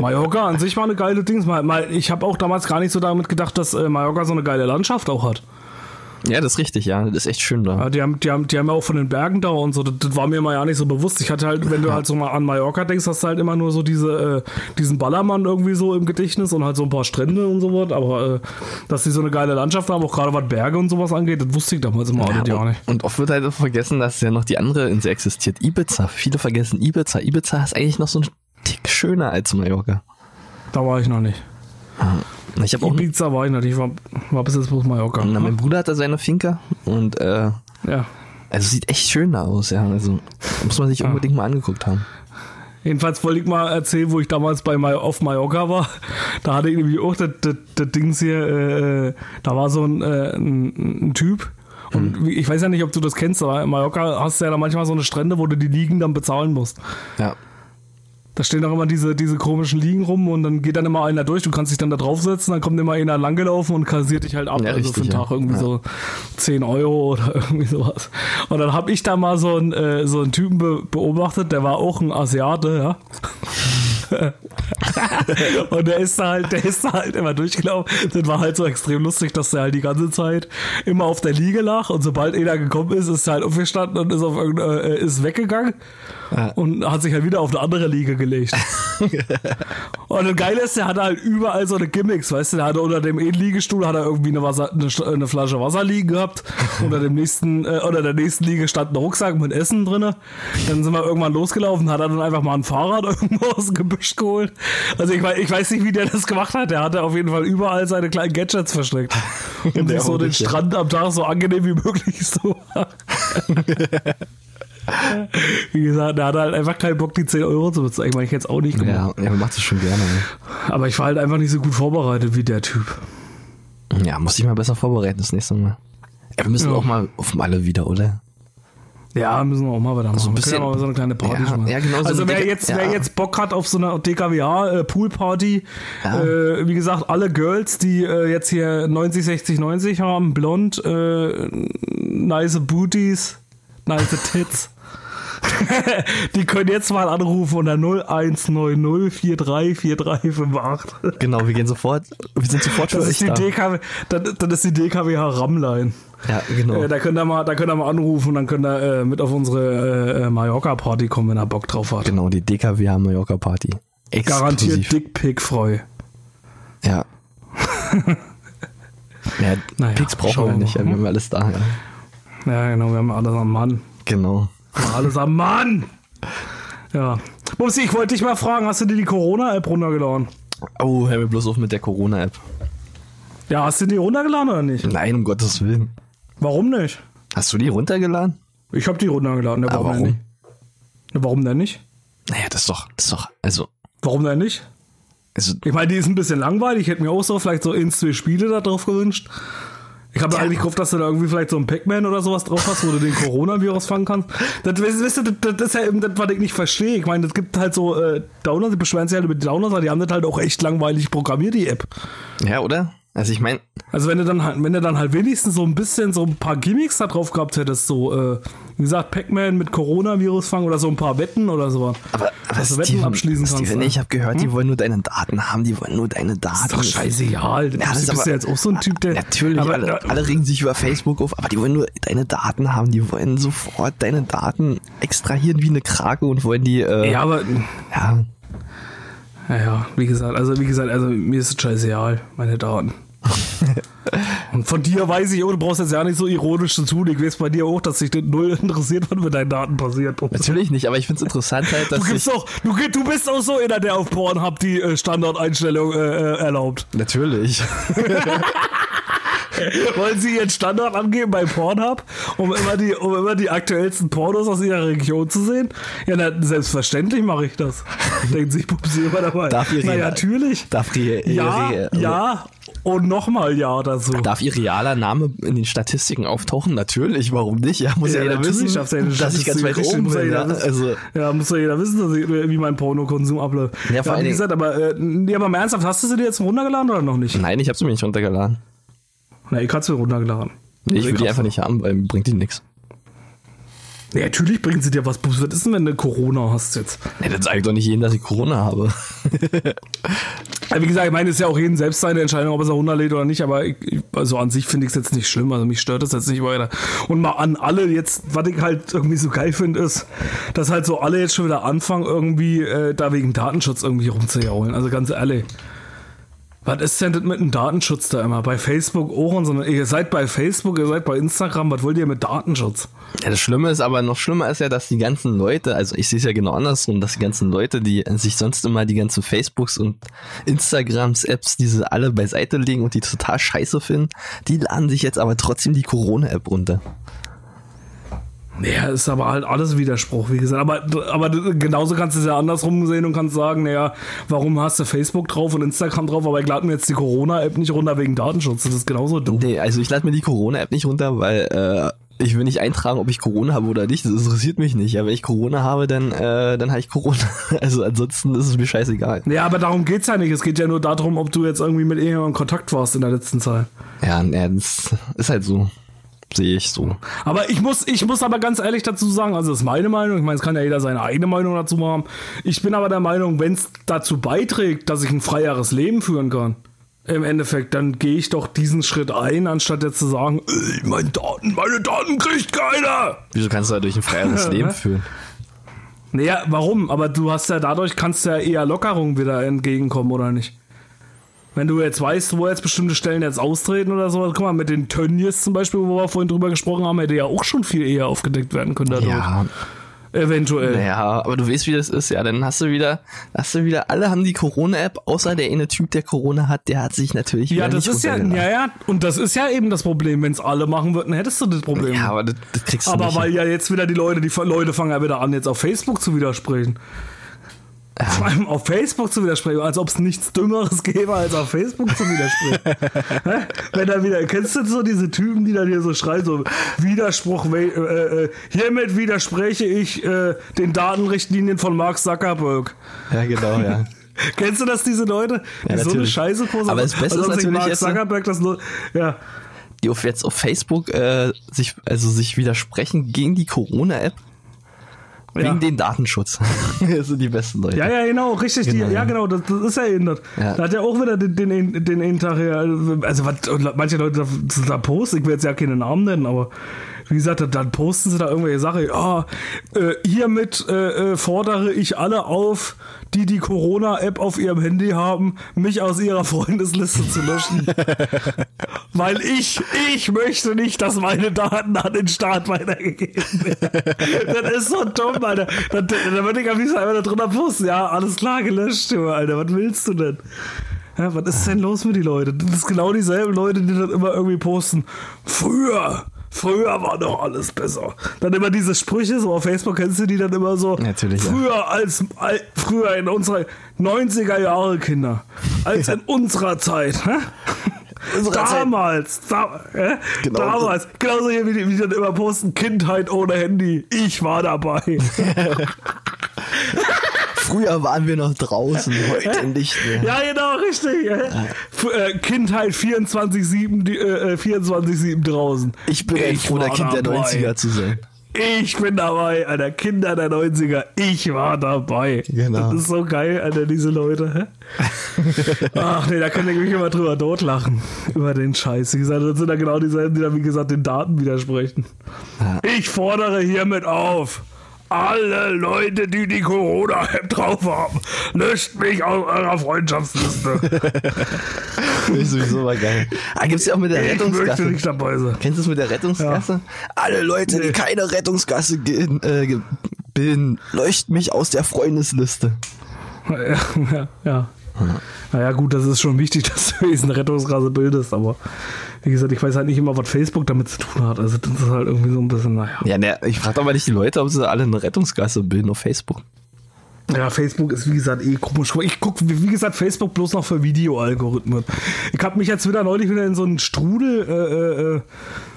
F: Mallorca an sich war eine geile Dings. Mal, mal, ich habe auch damals gar nicht so damit gedacht, dass äh, Mallorca so eine geile Landschaft auch hat.
G: Ja, das ist richtig, ja. Das ist echt schön da.
F: Ja, die, haben, die, haben, die haben ja auch von den Bergen da und so. Das, das war mir mal ja nicht so bewusst. Ich hatte halt, wenn du halt so mal an Mallorca denkst, hast du halt immer nur so diese, äh, diesen Ballermann irgendwie so im Gedächtnis und halt so ein paar Strände und so was. Aber äh, dass die so eine geile Landschaft haben, auch gerade was Berge und sowas angeht, das wusste ich damals immer ja auch nicht.
G: und oft wird halt auch vergessen, dass ja noch die andere Insel existiert. Ibiza. Viele vergessen Ibiza. Ibiza ist eigentlich noch so ein Tick schöner als Mallorca.
F: Da war ich noch nicht.
G: Ich habe auch
F: Ibiza war ich nicht. Ich war, war bis jetzt bloß Mallorca.
G: na, mein Bruder hat da seine Finca und äh,
F: Ja.
G: also sieht echt schön da aus, ja. Also muss man sich unbedingt mal angeguckt haben.
F: Jedenfalls wollte ich mal erzählen, wo ich damals bei Ma auf Mallorca war. Da hatte ich nämlich auch das, das, das Dings hier, äh, da war so ein, äh, ein, ein Typ. Und wie- ich weiß ja nicht, ob du das kennst, aber in Mallorca hast du ja da manchmal so eine Strände, wo du die Liegen dann bezahlen musst.
G: Ja.
F: Da stehen auch immer diese, diese komischen Liegen rum und dann geht dann immer einer durch, du kannst dich dann da draufsetzen, dann kommt immer einer langgelaufen und kassiert dich halt ab.
G: Ja,
F: also
G: richtig,
F: für den
G: ja.
F: Tag irgendwie
G: Ja.
F: so 10 Euro oder irgendwie sowas. Und dann habe ich da mal so einen, äh, so einen Typen be beobachtet, der war auch ein Asiate, ja. und der ist da halt, der ist da halt immer durchgelaufen. Das war halt so extrem lustig, dass der halt die ganze Zeit immer auf der Liege lag und sobald einer gekommen ist, ist er halt aufgestanden und ist auf äh, ist weggegangen und hat sich halt wieder auf eine andere Liege gelegt. und das Geile ist, der hatte halt überall so eine Gimmicks, weißt du, der hatte unter dem E-Liegestuhl hat er irgendwie eine, Wasser, eine, eine Flasche Wasser liegen gehabt. unter dem nächsten, äh, unter der nächsten Liege stand ein Rucksack mit Essen drinne. Dann sind wir irgendwann losgelaufen, hat er dann einfach mal ein Fahrrad irgendwo aus dem Gebüsch geholt. Also ich, weiß- ich weiß nicht, wie der das gemacht hat. Der hatte auf jeden Fall überall seine kleinen Gadgets versteckt.
G: Der
F: sich so den
G: ja.
F: Strand am Tag so angenehm wie möglich machen. Wie gesagt, der hatte halt einfach keinen Bock, die 10 Euro zu bezahlen. Ich meine, ich hätte es auch nicht gemacht.
G: Ja, er macht das schon gerne. ne?
F: Aber ich war halt einfach nicht so gut vorbereitet wie der Typ.
G: Ja, muss ich mal besser vorbereiten das nächste Mal. Ja, wir müssen
F: Ja.
G: auch mal auf Malle wieder, oder?
F: Ja, müssen wir auch mal wieder machen.
G: So ein
F: wir können ja
G: bisschen-
F: mal so eine kleine Party
G: Ja,
F: machen.
G: ja, genau, so
F: also wer jetzt,
G: ja.
F: wer jetzt Bock hat auf so eine DKWA äh,
G: Ja.
F: äh, wie gesagt, alle Girls, die äh, jetzt hier 90, 60, 90 haben, blond, äh, nice Booties, nice Tits. die können jetzt mal anrufen unter 0190 434358.
G: Genau, wir gehen sofort, wir sind sofort für
F: Das
G: euch
F: ist die
G: da.
F: DKW, das, das ist die DKWH Ramlein.
G: Ja, genau.
F: Äh, da könnt ihr mal, da könnt ihr mal anrufen und dann könnt ihr äh, mit auf unsere äh, Mallorca-Party kommen, wenn ihr Bock drauf habt.
G: Genau, die DKWH Mallorca Party.
F: Garantiert
G: Exklusiv.
F: Dickpick freu.
G: Ja. ja,
F: Naja,
G: Pics brauchen wir nicht, wir haben alles da. Ja.
F: Ja, genau, wir haben alles am Mann.
G: Genau.
F: Alles am Mann! Ja. Bumsi, ich wollte dich mal fragen, hast du dir die Corona-App runtergeladen?
G: Oh, hör mir bloß auf mit der Corona-App.
F: Ja, hast du die runtergeladen oder nicht?
G: Nein, um Gottes Willen.
F: Warum nicht?
G: Hast du die runtergeladen?
F: Ich habe die runtergeladen. Ja,
G: Aber
F: warum,
G: warum?
F: Denn nicht? Warum denn nicht?
G: Naja, das ist doch, das ist doch, also,
F: Warum denn nicht?
G: also
F: Ich meine, die ist ein bisschen langweilig. Ich hätte mir auch so vielleicht so ins zwei Spiele da drauf gewünscht. Ich habe
G: Ja.
F: eigentlich gehofft, dass du da irgendwie vielleicht so ein Pac-Man oder sowas drauf hast, wo du den Coronavirus fangen kannst. Das, weißt, du, das, das ist ja eben das, was ich nicht verstehe. Ich meine, es gibt halt so äh, Downloads, die beschweren sich halt über die Downloads, aber die haben das halt auch echt langweilig programmiert, die App.
G: ja, oder? Also ich meine,
F: Also wenn du dann halt, wenn du dann halt wenigstens so ein bisschen so ein paar Gimmicks da drauf gehabt hättest, so, äh, wie gesagt, Pac-Man mit Coronavirus fangen oder so ein paar Wetten oder sowas.
G: aber, aber
F: Dass du Wetten abschließen kannst.
G: Steven, ich habe gehört, die wollen nur deine Daten haben, die wollen nur deine Daten.
F: ist doch scheißegal. Du
G: Ja, das
F: bist,
G: ist
F: bist
G: aber-
F: ja jetzt auch so ein Typ, der.
G: Natürlich,
F: aber,
G: alle, alle regen sich über Facebook auf, aber die wollen nur deine Daten haben, die wollen sofort deine Daten extrahieren wie eine Krake und wollen die, äh,
F: Ja, aber
G: ja,
F: Ja, ja, wie gesagt, also wie gesagt, also mir ist es scheißegal, meine Daten. Und von dir weiß ich, oh, du brauchst jetzt ja nicht so ironisch zu tun. Ich weiß bei dir auch, dass sich das null interessiert, was mit deinen Daten passiert.
G: natürlich nicht, aber ich find's interessant halt,
F: Du,
G: dass
F: gibst
G: ich,
F: doch, du, du bist auch so einer, der auf Pornhub die äh, Standardeinstellung äh, äh, erlaubt.
G: natürlich,
F: Wollen sie ihren Standard angeben bei Pornhub, um immer die, um immer die aktuellsten Pornos aus ihrer Region zu sehen? Ja, na, selbstverständlich mache ich das. Denkt sich Pupsi immer dabei.
G: Darf ihr
F: Na,
G: real-
F: natürlich.
G: darf ihr,
F: Ja,
G: ihr,
F: ja und nochmal ja dazu.
G: Darf ihr realer Name in den Statistiken auftauchen? Natürlich, warum nicht? Ja, muss ja, jeder
F: natürlich
G: wissen,
F: seine
G: dass ich ganz weit oben
F: muss ja
G: bin.
F: jeder
G: Ja, also,
F: Ja, muss ja jeder wissen, dass ich, wie mein Pornokonsum abläuft.
G: Ja, vor allen
F: wie gesagt, aber, äh, nee, aber mal ernsthaft, hast du sie dir jetzt runtergeladen oder noch nicht?
G: nein, ich habe sie mir nicht runtergeladen.
F: Na, ich hab's mir runtergeladen.
G: Nee, ich will die einfach nicht haben, weil mir bringt die nichts.
F: Ja, natürlich bringen sie dir was. Was ist denn, wenn du Corona hast jetzt?
G: Nee, dann sage ich doch nicht jedem, dass ich Corona habe.
F: Wie gesagt, ich meine, es ist ja auch jeden selbst seine Entscheidung, ob er es runterlädt oder nicht, aber ich, ich- also an sich finde ich es jetzt nicht schlimm, also mich stört das jetzt nicht weiter. Und mal an alle jetzt, was ich halt irgendwie so geil finde, ist, dass halt so alle jetzt schon wieder anfangen, irgendwie äh, da wegen Datenschutz irgendwie rumzujaulen. Also ganz ehrlich. Was ist denn das mit dem Datenschutz da immer? Bei Facebook auch und so. Ihr seid bei Facebook, ihr seid bei Instagram, was wollt ihr mit Datenschutz?
G: Ja, das Schlimme ist aber noch schlimmer ist ja, dass die ganzen Leute, also ich sehe es ja genau andersrum, dass die ganzen Leute, die sich sonst immer die ganzen Facebooks und Instagrams, Apps, diese alle beiseite legen und die total scheiße finden, die laden sich jetzt aber trotzdem die Corona-App runter.
F: Ja, ist aber halt alles Widerspruch, wie gesagt. Aber, aber genauso kannst du es ja andersrum sehen und kannst sagen, naja, warum hast du Facebook drauf und Instagram drauf, aber ich lade mir jetzt die Corona-App nicht runter wegen Datenschutz. Das ist genauso dumm.
G: Nee, also ich lade mir die Corona-App nicht runter, weil äh, ich will nicht eintragen, ob ich Corona habe oder nicht. Das interessiert mich nicht. Aber wenn ich Corona habe, dann, äh, dann habe ich Corona. Also ansonsten ist es mir scheißegal.
F: Ja, aber darum geht's ja nicht. Es geht ja nur darum, ob du jetzt irgendwie mit irgendjemandem in Kontakt warst in der letzten Zeit.
G: Ja, ja das ist halt so. Sehe ich so.
F: Aber ich muss, ich muss aber ganz ehrlich dazu sagen, also das ist meine Meinung, ich meine, es kann ja jeder seine eigene Meinung dazu haben. Ich bin aber der Meinung, wenn es dazu beiträgt, dass ich ein freieres Leben führen kann, im Endeffekt, dann gehe ich doch diesen Schritt ein, anstatt jetzt zu sagen, ey, meine Daten, meine Daten kriegt keiner.
G: Wieso kannst du dadurch ein freieres Leben führen?
F: Naja, warum? Aber du hast ja dadurch, kannst du ja eher Lockerung wieder entgegenkommen, oder nicht? Wenn du jetzt weißt, wo jetzt bestimmte Stellen jetzt austreten oder so, guck mal, mit den Tönnies zum Beispiel, wo wir vorhin drüber gesprochen haben, hätte ja auch schon viel eher aufgedeckt werden können dadurch.
G: Ja,
F: Eventuell.
G: naja, aber du weißt, wie das ist. Ja, dann hast du wieder, hast du wieder, alle haben die Corona-App, außer der eine Typ, der Corona hat, der hat sich natürlich
F: Ja, das ist ja, ja, ja, und das ist ja eben das Problem. Wenn es alle machen würden, hättest du das Problem.
G: Ja, aber das, das kriegst du
F: Aber
G: nicht.
F: weil ja jetzt wieder die Leute, die Leute fangen ja wieder an, jetzt auf Facebook zu widersprechen. Vor allem auf Facebook zu widersprechen, als ob es nichts Dümmeres gäbe, als auf Facebook zu widersprechen. Wenn da wieder, kennst du so diese Typen, die dann hier so schreien, so Widerspruch, äh, äh, hiermit widerspreche ich äh, den Datenrichtlinien von Mark Zuckerberg.
G: ja, genau, ja.
F: Kennst du das, diese Leute? Die
G: Ja,
F: so eine. Scheiße posten.
G: Aber das Beste ist
F: sich
G: natürlich
F: Mark
G: jetzt-
F: Zuckerberg das nur, ja.
G: Die auf jetzt auf Facebook äh, sich, also sich widersprechen gegen die Corona-App. Wegen
F: Ja.
G: den Datenschutz. das sind die besten Leute.
F: Ja, ja, genau, richtig.
G: Genau,
F: die, ja,
G: ja.
F: genau, das, das ist ja eben das.
G: Ja.
F: Da hat ja auch wieder den, den, den einen Tag her, also was manche Leute da, da posten, ich will jetzt ja keine Namen nennen, aber wie gesagt, dann- dann posten sie da irgendwelche Sachen, ja, äh, hiermit äh, äh, fordere ich alle auf, die die Corona-App auf ihrem Handy haben, mich aus ihrer Freundesliste zu löschen. Weil ich, ich möchte nicht, dass meine Daten an den Staat weitergegeben werden. das ist so dumm, Alter. Da, da würde ich am liebsten einfach da drunter posten. Ja, alles klar, gelöscht, Junge, Alter. Was willst du denn? Ja, was ist denn los mit die Leute? Das ist genau dieselben Leute, die dann immer irgendwie posten. Früher, früher war doch alles besser. Dann immer diese Sprüche, so auf Facebook kennst du die dann immer so.
G: Natürlich, ja.
F: Früher als, al- früher in unserer 90er Jahre Kinder. Als in unserer Zeit. Hä? Damals, da, äh,
G: Genau.
F: damals, genauso hier wie die, wie die dann immer posten, Kindheit ohne Handy, ich war dabei.
G: Früher waren wir noch draußen, heute nicht mehr.
F: ja, genau, richtig. Äh. F- äh, Kindheit 24-7 die, äh, äh, 24-7 draußen.
G: Ich bin ein froher
F: war
G: Kind der
F: dabei.
G: 90er zu sein.
F: Ich bin dabei, Alter, Kinder der 90er, ich war dabei.
G: Genau.
F: Das ist so geil, Alter, diese Leute. Ach nee, da kann ich mich immer drüber totlachen. Über den Scheiß. Wie gesagt, das sind ja genau dieselben, die da, wie gesagt, den Daten widersprechen. Ich fordere hiermit auf. Alle Leute, die die Corona-App drauf haben, löscht mich aus eurer Freundschaftsliste.
G: Finde ich sowieso mal geil. Ah, gibt's ja auch mit der
F: Ich
G: Rettungsgasse.
F: nicht dabei sein.
G: Kennst du es mit der Rettungsgasse? Alle Leute, die keine Rettungsgasse ge- äh, bilden, leuchten mich aus der Freundesliste.
F: Ja, ja, ja. Naja, gut, das ist schon wichtig, dass du diesen Rettungsrasse bildest, aber wie gesagt, ich weiß halt nicht immer, was Facebook damit zu tun hat. Also, das ist halt irgendwie so ein bisschen, naja.
G: Ja, ne, ich frage doch mal nicht die Leute, ob sie alle eine Rettungsgasse bilden auf Facebook.
F: Ja, Facebook ist wie gesagt eh komisch. Ich gucke, wie wie gesagt, Facebook bloß noch für Videoalgorithmen. Ich habe mich jetzt wieder neulich wieder in so einen Strudel, äh, äh, äh,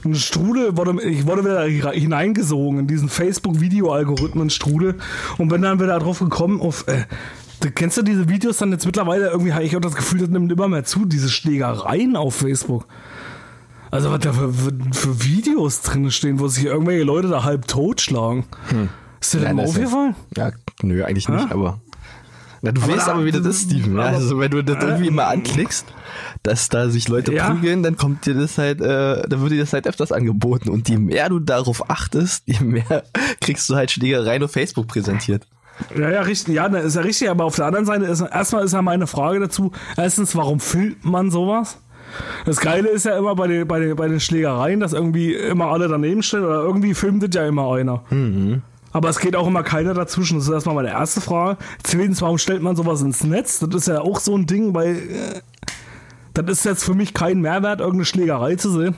F: einen Strudel, wurde, ich wurde wieder hineingesogen in diesen Facebook-Videoalgorithmen-Strudel und bin dann wieder drauf gekommen auf, äh, du, kennst du diese Videos dann jetzt mittlerweile irgendwie, habe ich auch das Gefühl, das nimmt immer mehr zu, diese Schlägereien auf Facebook. Also was da für, für, für Videos drin stehen, wo sich irgendwelche Leute da halb totschlagen. Ist dir das
G: Nein,
F: mal
G: das ist ja-
F: aufgefallen?
G: Ja, nö, eigentlich nicht,
F: Hä?
G: aber. Na, du weißt
F: da-
G: aber, wie das ist, Steven. Ja?
F: aber-
G: Also, wenn du das irgendwie mal anklickst, dass da sich Leute
F: Ja.
G: prügeln, dann kommt dir das halt, äh, dann wird dir das halt öfters angeboten. Und je mehr du darauf achtest, je mehr kriegst du halt Schlägereien auf Facebook präsentiert.
F: Ja, ja, richtig. Ja, das ist ja richtig. Aber auf der anderen Seite ist erstmal ist ja meine Frage dazu. Erstens, warum filmt man sowas? Das Geile ist ja immer bei den, bei den, bei den Schlägereien, dass irgendwie immer alle daneben stehen oder irgendwie filmt das ja immer einer. Aber es geht auch immer keiner dazwischen. Das ist erstmal meine erste Frage. Zweitens, warum stellt man sowas ins Netz? Das ist ja auch so ein Ding, weil äh, das ist jetzt für mich kein Mehrwert, irgendeine Schlägerei zu sehen.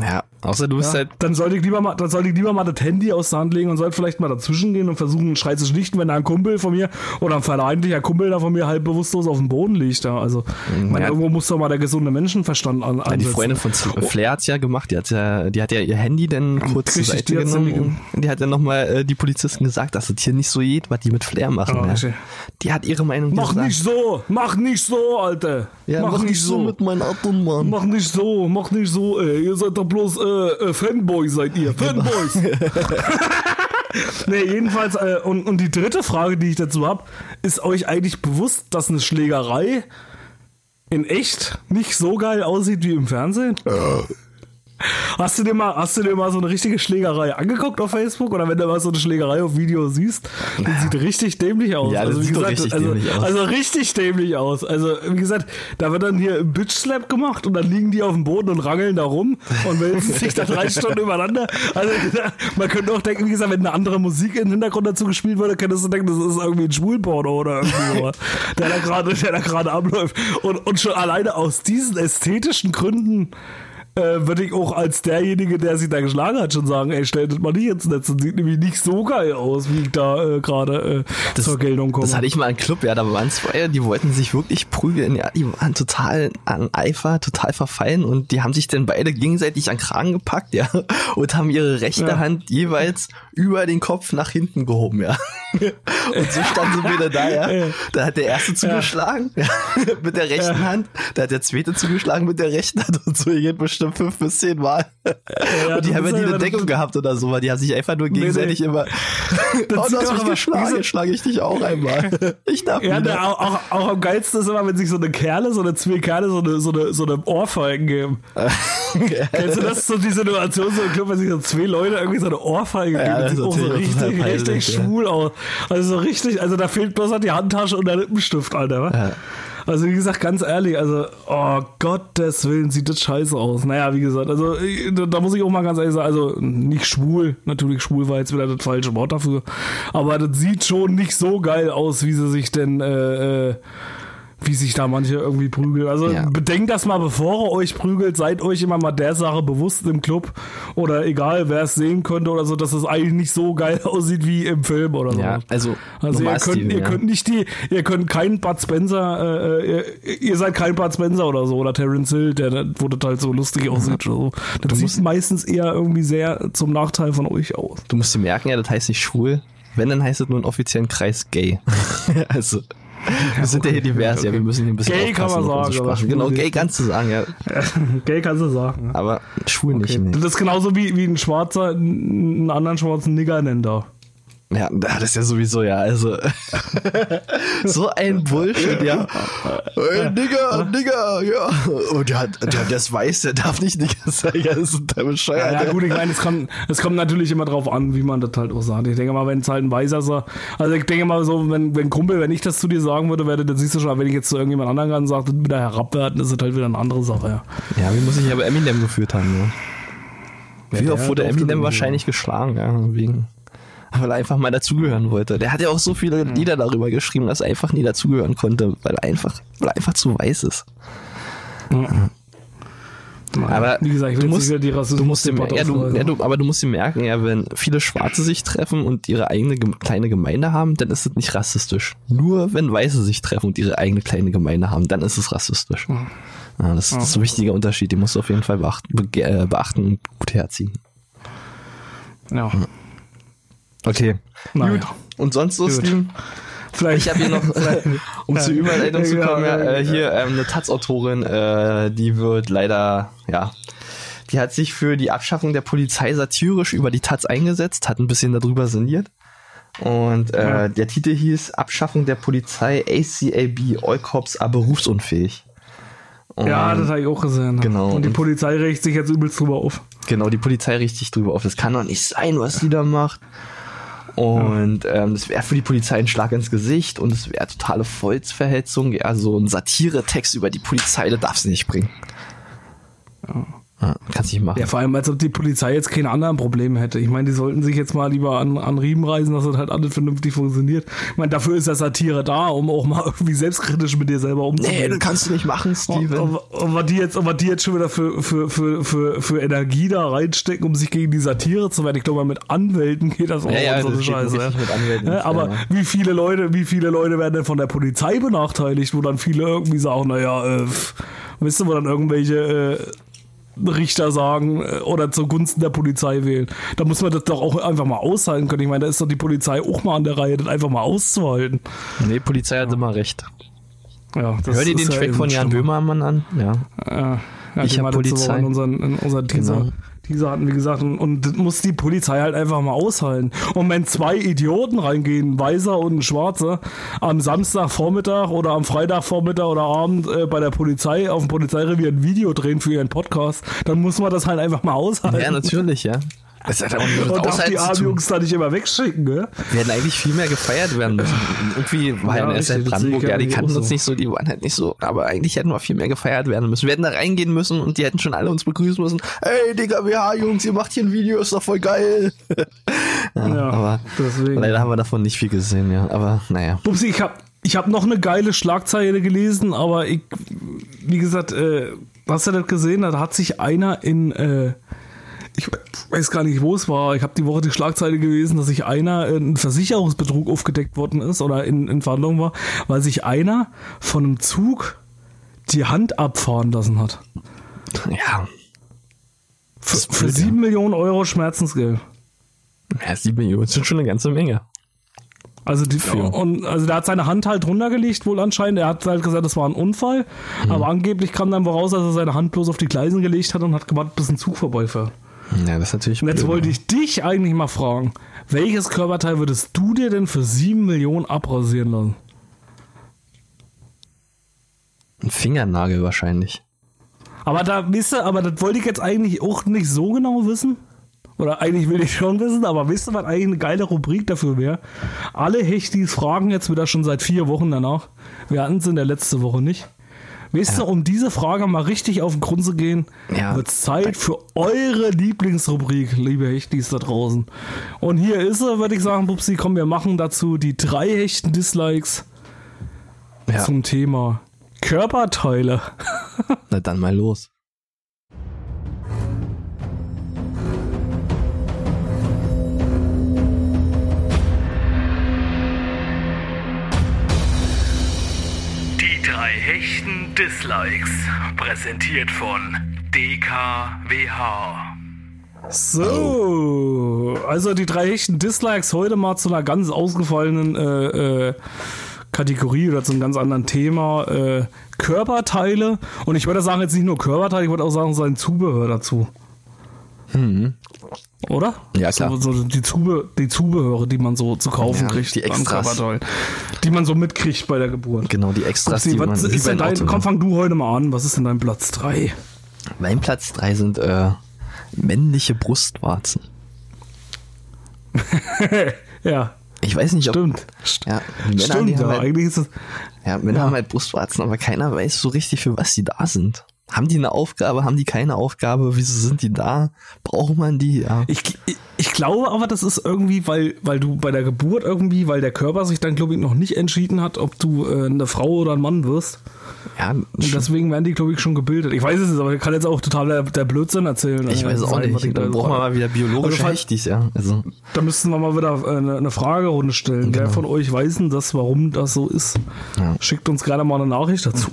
G: Ja, außer du bist
F: Ja,
G: halt,
F: dann sollte ich lieber mal, dann sollte ich lieber mal das Handy aus der Hand legen und sollte vielleicht mal dazwischen gehen und versuchen, einen Schrei zu schlichten, wenn da ein Kumpel von mir oder ein verleidlicher Kumpel da von mir halb bewusstlos auf dem Boden liegt. Da. Also, ich meine,
G: Ja.
F: irgendwo muss doch mal der gesunde Menschenverstand an.
G: ja, die. Freundin von Z- Flair hat's ja gemacht, die hat ja, die hat ja ihr Handy dann kurz zur Seite
F: die
G: genommen und die hat dann nochmal äh, die Polizisten gesagt, dass es hier nicht so geht, was die mit Flair machen.
F: Ja,
G: ja.
F: richtig.
G: Die hat ihre Meinung
F: Mach
G: gesagt.
F: nicht so, mach nicht so, Alter.
G: ja,
F: mach, nicht so.
G: mit meinem Auto, Mann.
F: Mach nicht so, mach nicht so, ey. Ihr seid doch bloß äh, äh, Fanboys seid ihr. Fanboys. nee, jedenfalls, äh, und, und die dritte Frage, die ich dazu habe, ist euch eigentlich bewusst, dass eine Schlägerei in echt nicht so geil aussieht wie im Fernsehen? Hast du dir mal, hast du dir mal so eine richtige Schlägerei angeguckt auf Facebook oder wenn du mal so eine Schlägerei auf Video siehst, die sieht richtig dämlich aus.
G: Ja, das
F: also,
G: sieht
F: gesagt,
G: richtig
F: also,
G: dämlich aus.
F: also richtig dämlich aus. Also wie gesagt, da wird dann hier ein Bitch Slap gemacht und dann liegen die auf dem Boden und rangeln da rum und wälzen sich da drei Stunden übereinander. Also man könnte auch denken, wie gesagt, wenn eine andere Musik im Hintergrund dazu gespielt würde, könntest du denken, das ist irgendwie ein Schwulporno oder irgendwie sowas, der da gerade, der da gerade abläuft. Und, und schon alleine aus diesen ästhetischen Gründen äh, würde ich auch als derjenige, der sich da geschlagen hat, schon sagen, ey, stellt das mal nicht ins Netz. Das sieht nämlich nicht so geil aus, wie ich da äh, gerade äh, zur Geltung komme.
G: Das hatte ich mal im Club, ja, da waren zwei, die wollten sich wirklich prügeln, ja, die waren total an Eifer, total verfallen und die haben sich dann beide gegenseitig an Kragen gepackt, ja, und haben ihre rechte
F: Ja.
G: Hand jeweils über den Kopf nach hinten gehoben, ja. Und so standen sie wieder da, ja. Da hat der erste zugeschlagen, ja, mit der rechten Hand, da hat der zweite zugeschlagen mit der rechten Hand und so geht bestimmt fünf bis zehn Mal.
F: Ja,
G: und die
F: das
G: haben ja nie eine Deckung gehabt oder so, weil die haben sich einfach nur gegenseitig
F: nee.
G: immer, oh,
F: sieht
G: du hast mich geschlagen, jetzt schlage ich dich auch einmal. Ich darf
F: Ja,
G: wieder.
F: der, auch, auch, auch am geilsten ist immer, wenn sich so eine Kerle, so eine zwei Kerle, so eine, so eine, so eine Ohrfeigen geben. Kennst du das, so die Situation so im Club, wenn sich so zwei Leute irgendwie so eine Ohrfeige geben?
G: Ja,
F: das
G: das
F: sieht auch so richtig, richtig schwul aus. Also so richtig, also da fehlt bloß noch die Handtasche und der Lippenstift, Alter.
G: Ja.
F: Also wie gesagt, ganz ehrlich, also, oh Gottes Willen, sieht das scheiße aus. Naja, wie gesagt, also äh, da, da muss ich auch mal ganz ehrlich sagen, also nicht schwul, natürlich schwul war jetzt wieder das falsche Wort dafür, aber das sieht schon nicht so geil aus, wie sie sich denn, äh, äh, wie sich da manche irgendwie prügeln. Also
G: Ja.
F: bedenkt das mal, bevor ihr euch prügelt, seid euch immer mal der Sache bewusst im Club oder egal, wer es sehen könnte oder so, dass es eigentlich nicht so geil aussieht wie im Film oder so.
G: Ja, also,
F: Also ihr könnt,
G: Steven,
F: ihr
G: ja.
F: könnt nicht die, ihr könnt keinen Bud Spencer, äh, äh, ihr, ihr seid kein Bud Spencer oder so oder Terence Hill, der das halt so lustig aussieht. oder So. Das sieht meistens eher irgendwie sehr zum Nachteil von euch aus.
G: Du musst dir merken, ja, das heißt nicht schwul. Wenn, dann heißt es nur im offiziellen Kreis gay. also, wir sind ja hier divers, ja, wir müssen hier ein bisschen
F: Gay kann man sagen,
G: Sprache. Genau, gay kannst du sagen, ja.
F: Gay kannst du sagen.
G: Aber schwul
F: Okay.
G: nicht.
F: Das
G: Nee.
F: ist genauso wie, wie ein Schwarzer einen anderen schwarzen Nigger nennt da.
G: Ja, das ist ja sowieso, ja, also. so ein Bullshit, ja. Hey, Nigger, Nigger, ja. Und der, hat- der, der ist weiß, der darf nicht Nigger sagen, ja, das ist der bescheuert.
F: Ja, gut, ich meine, es kommt, es kommt natürlich immer drauf an, wie man das halt auch sagt. Ich denke mal, wenn es halt ein Weißer sagt, also ich denke mal so, wenn, wenn Kumpel, wenn ich das zu dir sagen würde, wäre, dann siehst du schon, wenn ich jetzt zu irgendjemand anderen kann, sagt, wieder herabwerten, ist das halt wieder eine andere Sache, ja.
G: Ja, wie muss ich aber Eminem geführt haben, ja. Wie
F: der
G: oft wurde Eminem wahrscheinlich geschlagen, ja, wegen. Weil er einfach mal dazugehören wollte. Der hat ja auch so viele Lieder darüber geschrieben, dass er einfach nie dazugehören konnte, weil er einfach, weil er einfach zu weiß ist. Aber
F: Wie gesagt, ich will
G: du musst,
F: die
G: du musst dir, ja, du, ja, du, aber du musst dir merken, ja, wenn viele Schwarze sich treffen und ihre eigene kleine Gemeinde haben, dann ist es nicht rassistisch. Nur wenn Weiße sich treffen und ihre eigene kleine Gemeinde haben, dann ist es rassistisch. Ja, das, das ist ein wichtiger Unterschied, den musst du auf jeden Fall beachten, be äh, beachten und gut herziehen.
F: Ja.
G: Okay.
F: Naja.
G: Gut. Und sonst so. Steven?
F: Vielleicht,
G: Ich habe hier noch, äh, um zur Überleitung zu
F: Ja,
G: kommen, ja,
F: ja,
G: äh,
F: ja.
G: hier ähm, eine Taz-Autorin, äh, die wird leider, ja, die hat sich für die Abschaffung der Polizei satirisch über die Taz eingesetzt, hat ein bisschen darüber sinniert. Und äh, der Titel hieß Abschaffung der Polizei ACAB, All Cops are berufsunfähig. Und
F: ja, das habe ich auch gesehen.
G: Genau.
F: Und die
G: Und-
F: Polizei regt sich jetzt übelst drüber auf.
G: Genau, die Polizei richtig drüber auf. Das kann doch nicht sein, was die da macht. Und ähm, das wäre für die Polizei ein Schlag ins Gesicht und es wäre totale Volksverhetzung. Ja, so ein Satiretext über die Polizei, das darfst du nicht bringen. Ja, kannst nicht machen.
F: Ja, vor allem, als ob die Polizei jetzt keine anderen Probleme hätte. Ich meine, die sollten sich jetzt mal lieber an, an Riemen reißen, dass das halt alles vernünftig funktioniert. Ich meine, dafür ist ja Satire da, um auch mal irgendwie selbstkritisch mit dir selber
G: nee,
F: umzugehen.
G: das kannst du nicht machen,
F: Und,
G: Steven.
F: und, und was die jetzt, und was die jetzt schon wieder für, für, für, für, für Energie da reinstecken, um sich gegen die Satire zu wehren. Ich glaube, mit Anwälten geht das auch
G: Ja, ja,
F: und so eine Scheiße. ja.
G: mit Anwälten,
F: Ja,
G: ja,
F: aber
G: ja.
F: wie viele Leute, wie viele Leute werden denn von der Polizei benachteiligt, wo dann viele irgendwie sagen, naja, äh, weißt du, wo dann irgendwelche äh, Richter sagen äh, oder zugunsten der Polizei wählen. Da muss man das doch auch einfach mal aushalten können. Ich meine, da ist doch die Polizei auch mal an der Reihe, das einfach mal auszuhalten.
G: Nee, Polizei hat immer recht.
F: Ja,
G: Hör dir den
F: ja
G: Track
F: eben
G: von Jan. Böhmermann an. Ja.
F: Ja, ja,
G: Ich
F: den
G: hab
F: hat letzte
G: Polizei.
F: In unseren, in unseren Teaser,
G: Genau.
F: Diese hatten, wie gesagt, und, und muss die Polizei halt einfach mal aushalten. Und wenn zwei Idioten reingehen, ein Weißer und ein Schwarzer, am Samstagvormittag oder am Freitagvormittag oder Abend äh, bei der Polizei auf dem Polizeirevier ein Video drehen für ihren Podcast, dann muss man das halt einfach mal aushalten.
G: Ja, natürlich, ja. Das hat auch mit
F: Und
G: Aushalten
F: die armen. Jungs da nicht immer wegschicken, ne?
G: Wir hätten eigentlich viel mehr gefeiert werden müssen. Irgendwie war
F: Ja,
G: ja,
F: sehe
G: Brandenburg, ja, die kannten
F: auch
G: uns
F: so.
G: nicht so, die waren halt nicht so, aber eigentlich hätten wir viel mehr gefeiert werden müssen. Wir hätten da reingehen müssen und die hätten schon alle uns begrüßen müssen. Ey, Digga, WH, Jungs, ihr macht hier ein Video, ist doch voll geil. ja,
F: Ja,
G: aber
F: deswegen.
G: leider haben wir davon nicht viel gesehen, ja. Aber naja.
F: Upsi, ich habe ich hab noch eine geile Schlagzeile gelesen, aber ich, wie gesagt, äh, hast du das gesehen? Da hat sich einer in, äh, ich weiß gar nicht, wo es war. Ich habe die Woche die Schlagzeile gelesen, dass sich einer in Versicherungsbetrug aufgedeckt worden ist oder in, in Verhandlung war, weil sich einer von einem Zug die Hand abfahren lassen hat.
G: Ja.
F: Für, für
G: blöd, ja.
F: 7 Millionen Euro Schmerzensgeld.
G: Ja, sieben Millionen sind schon eine ganze Menge.
F: Also, die,
G: Für-
F: und, also der hat seine Hand halt runtergelegt, wohl anscheinend. Er hat halt gesagt, das war ein Unfall.
G: Mhm.
F: Aber angeblich kam dann wohl raus, dass er seine Hand bloß auf die Gleisen gelegt hat und hat gewartet, bis ein Zug vorbeifährt.
G: Ja, das ist natürlich
F: Und jetzt
G: blöd,
F: wollte
G: ja.
F: ich dich eigentlich mal fragen, welches Körperteil würdest du dir denn für 7 Millionen abrasieren lassen?
G: Ein Fingernagel wahrscheinlich.
F: Aber da, wisst ihr, aber das wollte ich jetzt eigentlich auch nicht so genau wissen. Oder eigentlich will ich schon wissen, aber wisst ihr, was eigentlich eine geile Rubrik dafür wäre? Alle Hechtis fragen jetzt wieder schon seit vier Wochen danach. Wir hatten es in der letzten Woche nicht. Wisst ihr, um diese Frage mal richtig auf den Grund zu gehen,
G: Ja.
F: wird es Zeit für eure Lieblingsrubrik, liebe Hechtis da draußen. Und hier ist sie, würde ich sagen, Pupsi, komm, wir machen dazu die drei hechten Dislikes
G: Ja,
F: zum Thema Körperteile.
G: na dann mal los.
H: Drei hechten Dislikes. Präsentiert von DKWH.
F: So, also die drei hechten Dislikes heute mal zu einer ganz ausgefallenen äh, äh, Kategorie oder zu einem ganz anderen Thema. Äh, Körperteile. Und ich würde sagen, jetzt nicht nur Körperteile, ich würde auch sagen, sein Zubehör dazu. Oder?
G: Ja, klar.
F: So, so die, Zube, die Zubehöre, die man so zu kaufen
G: Ja,
F: kriegt
G: die Extras.
F: Die man so mitkriegt bei der Geburt.
G: Genau, die Extras, die
F: Upsi,
G: man
F: was
G: wie
F: ist denn dein,
G: Auto,
F: komm,
G: ne?
F: fang du heute mal an. Was ist denn dein Platz 3?
G: Mein Platz 3 sind äh, männliche Brustwarzen.
F: ja,
G: Ich weiß nicht, ob.
F: stimmt.
G: Ja, Männer,
F: Stimmt,
G: die
F: ja,
G: halt,
F: eigentlich ist es.
G: ja, Männer haben halt Brustwarzen, aber keiner weiß so richtig, für was die da sind. Haben die eine Aufgabe, haben die keine Aufgabe? Wieso sind die da? Braucht man die? Ja.
F: Ich, ich, ich glaube aber, das ist irgendwie, weil, weil du bei der Geburt irgendwie, weil der Körper sich dann, glaube ich, noch nicht entschieden hat, ob du äh, eine Frau oder ein Mann wirst.
G: ja
F: Und deswegen werden die, glaube ich, schon gebildet. Ich weiß es nicht, aber ich kann jetzt auch total der, der Blödsinn erzählen.
G: ich
F: äh,
G: weiß auch
F: sein, was
G: nicht.
F: ich da
G: Dann brauchen wir mal wieder biologische
F: Also, falls-
G: Hechtis, ja. Also,
F: Da müssten wir mal wieder äh, eine, eine Fragerunde stellen. Wer von euch weiß denn das, warum das so ist?
G: Genau. Ja.
F: Schickt uns gerne mal eine Nachricht dazu.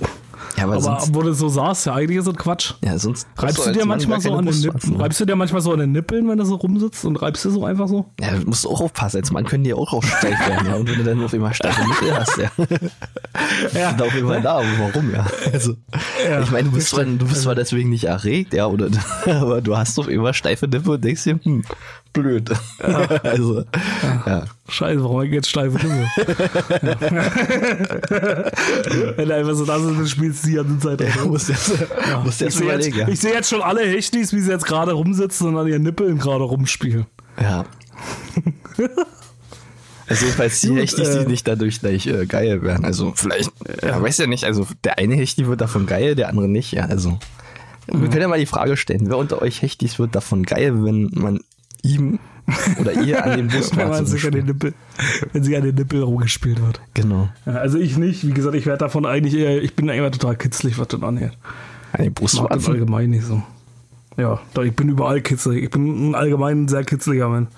G: Ja, aber,
F: Aber wo du so sagst, ja, eigentlich ist das Quatsch.
G: ja, sonst
F: Reibst du dir
G: Mann
F: manchmal so an den Nippeln? Reibst du dir manchmal so an den Nippeln, wenn du so rumsitzt und reibst du so einfach so?
G: Ja, du musst auch aufpassen. Als Mann können die auch steif werden, ja. Und wenn du dann auf immer steife Nippel hast, ja.
F: Ja.
G: sind auf jeden Fall da, aber warum, ja. Also,
F: Ja,
G: ich meine, du bist, zwar, du bist zwar deswegen nicht erregt, ja, oder, aber du hast auf immer steife Nippel und denkst dir, hm, blöd. also, ja.
F: Scheiße, warum ich jetzt steife Nippel? Wenn du einfach so da sitzt und spielst die ganze Zeit.
G: Ja, musst jetzt, musst
F: Ich
G: jetzt
F: sehe jetzt,
G: ja.
F: ich seh jetzt schon alle Hechtis, wie sie jetzt gerade rumsitzen und an ihren Nippeln gerade rumspielen.
G: ja. Also jedenfalls die Hechtis, die
F: äh,
G: nicht dadurch gleich äh, geil werden. Also vielleicht, ja, weiß ja nicht, also der eine Hechti wird davon geil, der andere nicht, ja, also. Wir können ja mal die Frage stellen, wer unter euch Hechtis wird davon geil, wenn man ihm oder ihr an den
F: Wenn, man
G: Brustwarzen
F: sich an den? Nippel, wenn sie an den Nippel rumgespielt wird.
G: Genau.
F: Ja, also ich nicht. Wie gesagt, ich werde davon eigentlich eher, ich bin immer total kitzlig, was das angeht.
G: An den
F: Ich mag das
G: Brustwarzen.
F: allgemein nicht so. Ja, doch, ich bin überall kitzlig. Ich bin ein allgemein sehr kitzliger Mann.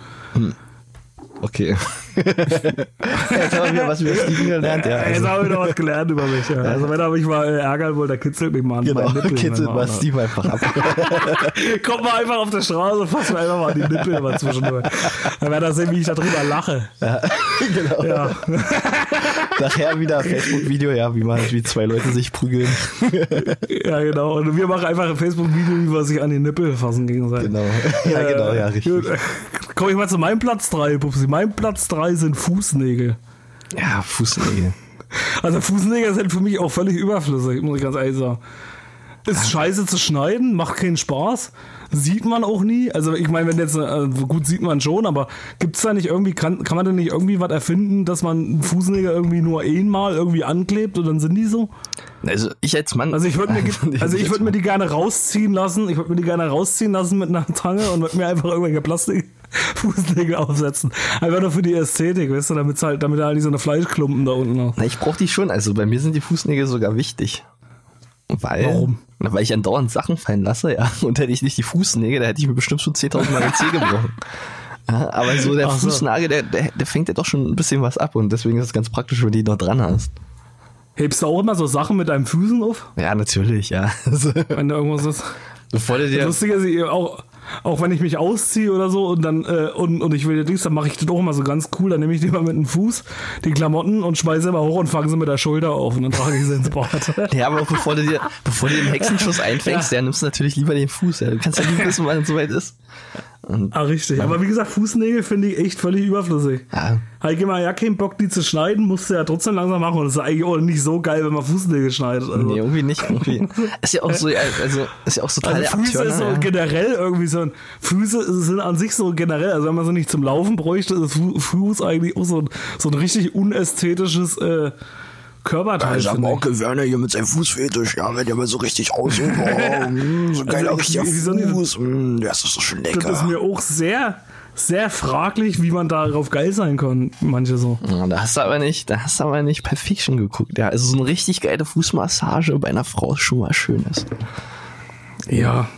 G: Okay. Jetzt haben wir wieder was über Steven gelernt, ja.
F: Jetzt
G: Also,
F: habe ich noch was gelernt über mich. Ja. Also wenn er mich mal äh, ärgern will, dann kitzelt mich mal an
G: genau,
F: meinen Nippeln.
G: kitzelt mal Steve einfach ab.
F: Kommt mal einfach auf der Straße, fasst mir einfach mal an die Nippel mal zwischendurch. Dann werdet ihr sehen, wie ich da drüber lache.
G: genau.
F: Ja.
G: Nachher wieder Facebook-Video, ja, wie man, wie zwei Leute sich prügeln.
F: Ja, genau. Und wir machen einfach ein Facebook-Video, wie wir sich an die Nippel fassen gegenseitig.
G: Genau. Ja, genau, ja, richtig.
F: Gut. Komme ich mal zu meinem Platz 3, Pupsi. Mein Platz 3 sind Fußnägel.
G: Ja, Fußnägel.
F: Also Fußnägel sind für mich auch völlig überflüssig, muss ich ganz ehrlich sagen. Ist scheiße zu schneiden, macht keinen Spaß. Sieht man auch nie. Also ich meine, wenn jetzt, äh, gut sieht man schon, aber gibt es da nicht irgendwie, kann, kann man denn nicht irgendwie was erfinden, dass man Fußnägel irgendwie nur einmal irgendwie anklebt und dann sind die so?
G: Also ich als Mann.
F: Also ich würde mir, also ich würde mir die gerne rausziehen lassen. Ich würde mir die gerne rausziehen lassen mit einer Zange und würde mir einfach irgendwelche Plastikfußnägel aufsetzen. Einfach nur für die Ästhetik, weißt du, damit halt, damit halt nicht so eine Fleischklumpen da unten noch.
G: Na, ich brauche die schon. Also bei mir sind die Fußnägel sogar wichtig. Weil,
F: Warum?
G: Na, weil ich andauernd Sachen fallen lasse, ja. Und hätte ich nicht die Fußnägel, da hätte ich mir bestimmt schon 10.000 Mal den Zeh gebrochen. Ja, aber so der
F: Ach so.
G: Fußnagel, der, der, der fängt ja doch schon ein bisschen was ab und deswegen ist es ganz praktisch, wenn du die noch dran hast.
F: Hebst du auch immer so Sachen mit deinen Füßen auf,
G: Ja, natürlich, ja. Also,
F: wenn da irgendwas ist?
G: bevor du dir,
F: Lustig ist, auch, auch wenn ich mich ausziehe oder so und dann äh, und, und ich will jetzt nichts, dann mache ich das auch immer so ganz cool. Dann nehme ich die mal mit dem Fuß, die Klamotten und schmeiße immer hoch und fange sie mit der Schulter auf und dann trage ich sie ins Bad.
G: ja, aber bevor du dir, bevor du den Hexenschuss einfängst, ja. nimmst du natürlich lieber den Fuß, ja. Du kannst ja nie wissen, wann es soweit ist. Und,
F: ah, richtig. Aber wie gesagt, Fußnägel finde ich echt völlig überflüssig.
G: ja.
F: Heike mal ja keinen Bock, die zu schneiden, musst du ja trotzdem langsam machen. Und das ist eigentlich auch nicht so geil, wenn man Fußnägel schneidet. Also.
G: Nee, irgendwie nicht, irgendwie. Ist ja auch so, also, ist ja auch so total
F: Also Füße
G: Abturner,
F: ist so
G: ja.
F: generell irgendwie so ein, Füße sind an sich so generell, also wenn man so nicht zum Laufen bräuchte, ist Fu- Fuß eigentlich auch so ein, so ein richtig unästhetisches äh, Körperteil. finde ich.
G: Werner hier mit seinem Fußfetisch, ja, wenn der mal so richtig aussieht, oh, mm, so
F: geiler richtiger Fuß,
G: mm, das ist doch schon
F: Das ist mir auch sehr, sehr fraglich, wie man darauf geil sein kann, manche so.
G: Ja, da hast du aber nicht, da hast du aber nicht Perfection geguckt. Ja, also so eine richtig geile Fußmassage bei einer Frau ist schon mal schön ist.
F: Ja,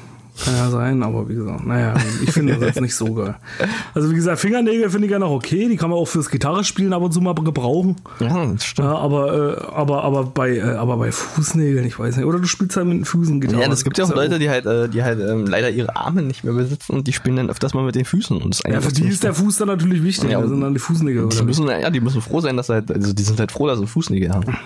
F: kann ja sein, aber wie gesagt, naja, ich finde das jetzt nicht so geil. Also wie gesagt, Fingernägel finde ich ja noch okay, die kann man auch fürs Gitarrespielen ab und zu mal gebrauchen.
G: Ja, das stimmt.
F: Ja, aber, äh, aber, aber, bei, äh, aber bei Fußnägeln, ich weiß nicht. Oder du spielst halt mit den Füßen Gitarre.
G: Ja, es gibt ja auch
F: Das
G: Leute, die halt, äh, die halt ähm, leider ihre Arme nicht mehr besitzen und die spielen dann öfters mal mit den Füßen. Und das
F: Ja, für die ist der Fuß dann natürlich wichtig.
G: Ja,
F: das sind dann die Fußnägel.
G: die müssen, ja, die müssen froh sein, dass sie halt, also die sind halt froh, dass sie Fußnägel haben.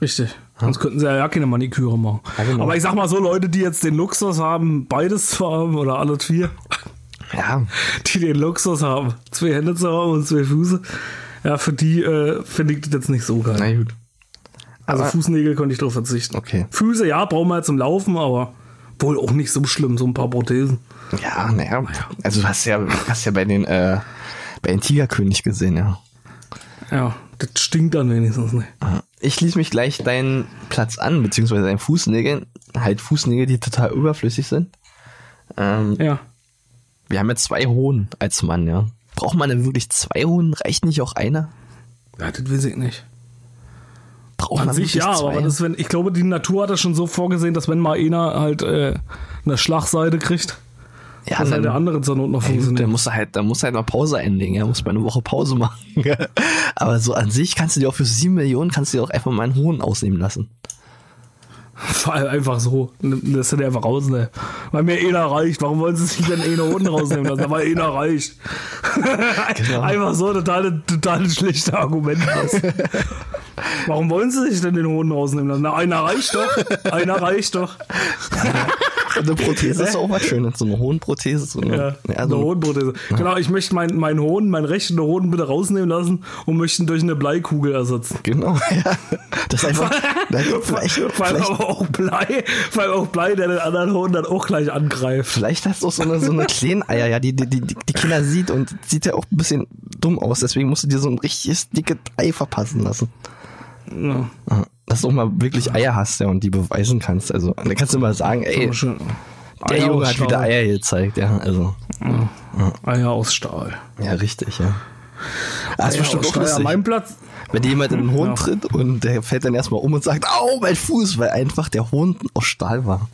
F: Richtig. Sonst könnten sie ja, keine Maniküre machen.
G: Ja, genau.
F: Aber ich sag mal so, Leute, die jetzt den Luxus haben, beides zu haben oder alle vier,
G: Ja,
F: die den Luxus haben, zwei Hände zu haben und zwei Füße, ja, für die äh, finde ich das jetzt nicht so geil.
G: na gut.
F: also
G: aber-
F: Fußnägel konnte ich drauf verzichten.
G: Okay.
F: Füße, ja, brauchen wir ja zum Laufen, aber wohl auch nicht so schlimm, so ein paar Prothesen.
G: Ja, naja, also du hast ja, hast ja bei den, äh, bei den Tigerkönig gesehen, ja.
F: Ja, das stinkt dann wenigstens nicht.
G: Ich schließe mich gleich deinen Platz an, beziehungsweise deinen Fußnägeln. Halt Fußnägel, die total überflüssig sind. Ähm,
F: Ja.
G: wir haben ja zwei Hohen als Mann, ja. Braucht man denn wirklich zwei Hohen? Reicht nicht auch einer?
F: Ja, das weiß ich nicht.
G: Braucht
F: An
G: man
F: sich ja,
G: zwei?
F: aber das, wenn, ich glaube, die Natur hat das schon so vorgesehen, dass wenn mal einer halt äh, eine Schlagseite kriegt,
G: ja,
F: dass halt der
G: dann,
F: andere zur Not noch
G: Ey,
F: funktioniert.
G: der muss halt, da muss halt mal Pause einlegen, ja, muss mal eine Woche Pause machen. aber so an sich kannst du dir auch für sieben Millionen kannst du dir auch einfach mal einen Hohen ausnehmen lassen.
F: Vor allem einfach so. Das sind einfach raus, ne? Weil mir einer reicht. Warum wollen sie sich denn einer unten rausnehmen lassen? Weil einer reicht.
G: Genau.
F: Einfach so total, total schlechte Argument. Was. Warum wollen sie sich denn den Hoden rausnehmen lassen? Na, einer reicht doch. Einer reicht doch.
G: Eine Prothese ist auch was Schönes, so eine Hohenprothese. So eine,
F: Ja,
G: ja,
F: eine
G: so,
F: Hodenprothese. Genau, ich möchte meinen mein Hoden, meinen rechten Hoden bitte rausnehmen lassen und möchte ihn durch eine Bleikugel ersetzen.
G: Genau, ja. Das ist einfach, nein, vielleicht,
F: Vor allem
G: vielleicht,
F: auch Blei, vor allem auch Blei, der den anderen Hoden dann auch gleich angreift.
G: vielleicht hast du auch so eine, so eine kleine Eier, ja, die, die, die, die Kinder sieht und sieht ja auch ein bisschen dumm aus, deswegen musst du dir so ein richtiges dickes Ei verpassen lassen.
F: Ja.
G: Ja, Dass du auch mal wirklich Eier hast, ja, und die beweisen kannst. Also, dann kannst du mal sagen, ey, der Junge hat wieder. Eier gezeigt, ja, also,
F: Eier aus Stahl.
G: ja, richtig, ja. Das ist bestimmt auch lustig.
F: meinem Platz.
G: Wenn dir jemand in den Hohn
F: Ja.
G: tritt und der fällt dann erstmal um und sagt, au, mein Fuß, weil einfach der Hohn aus Stahl war.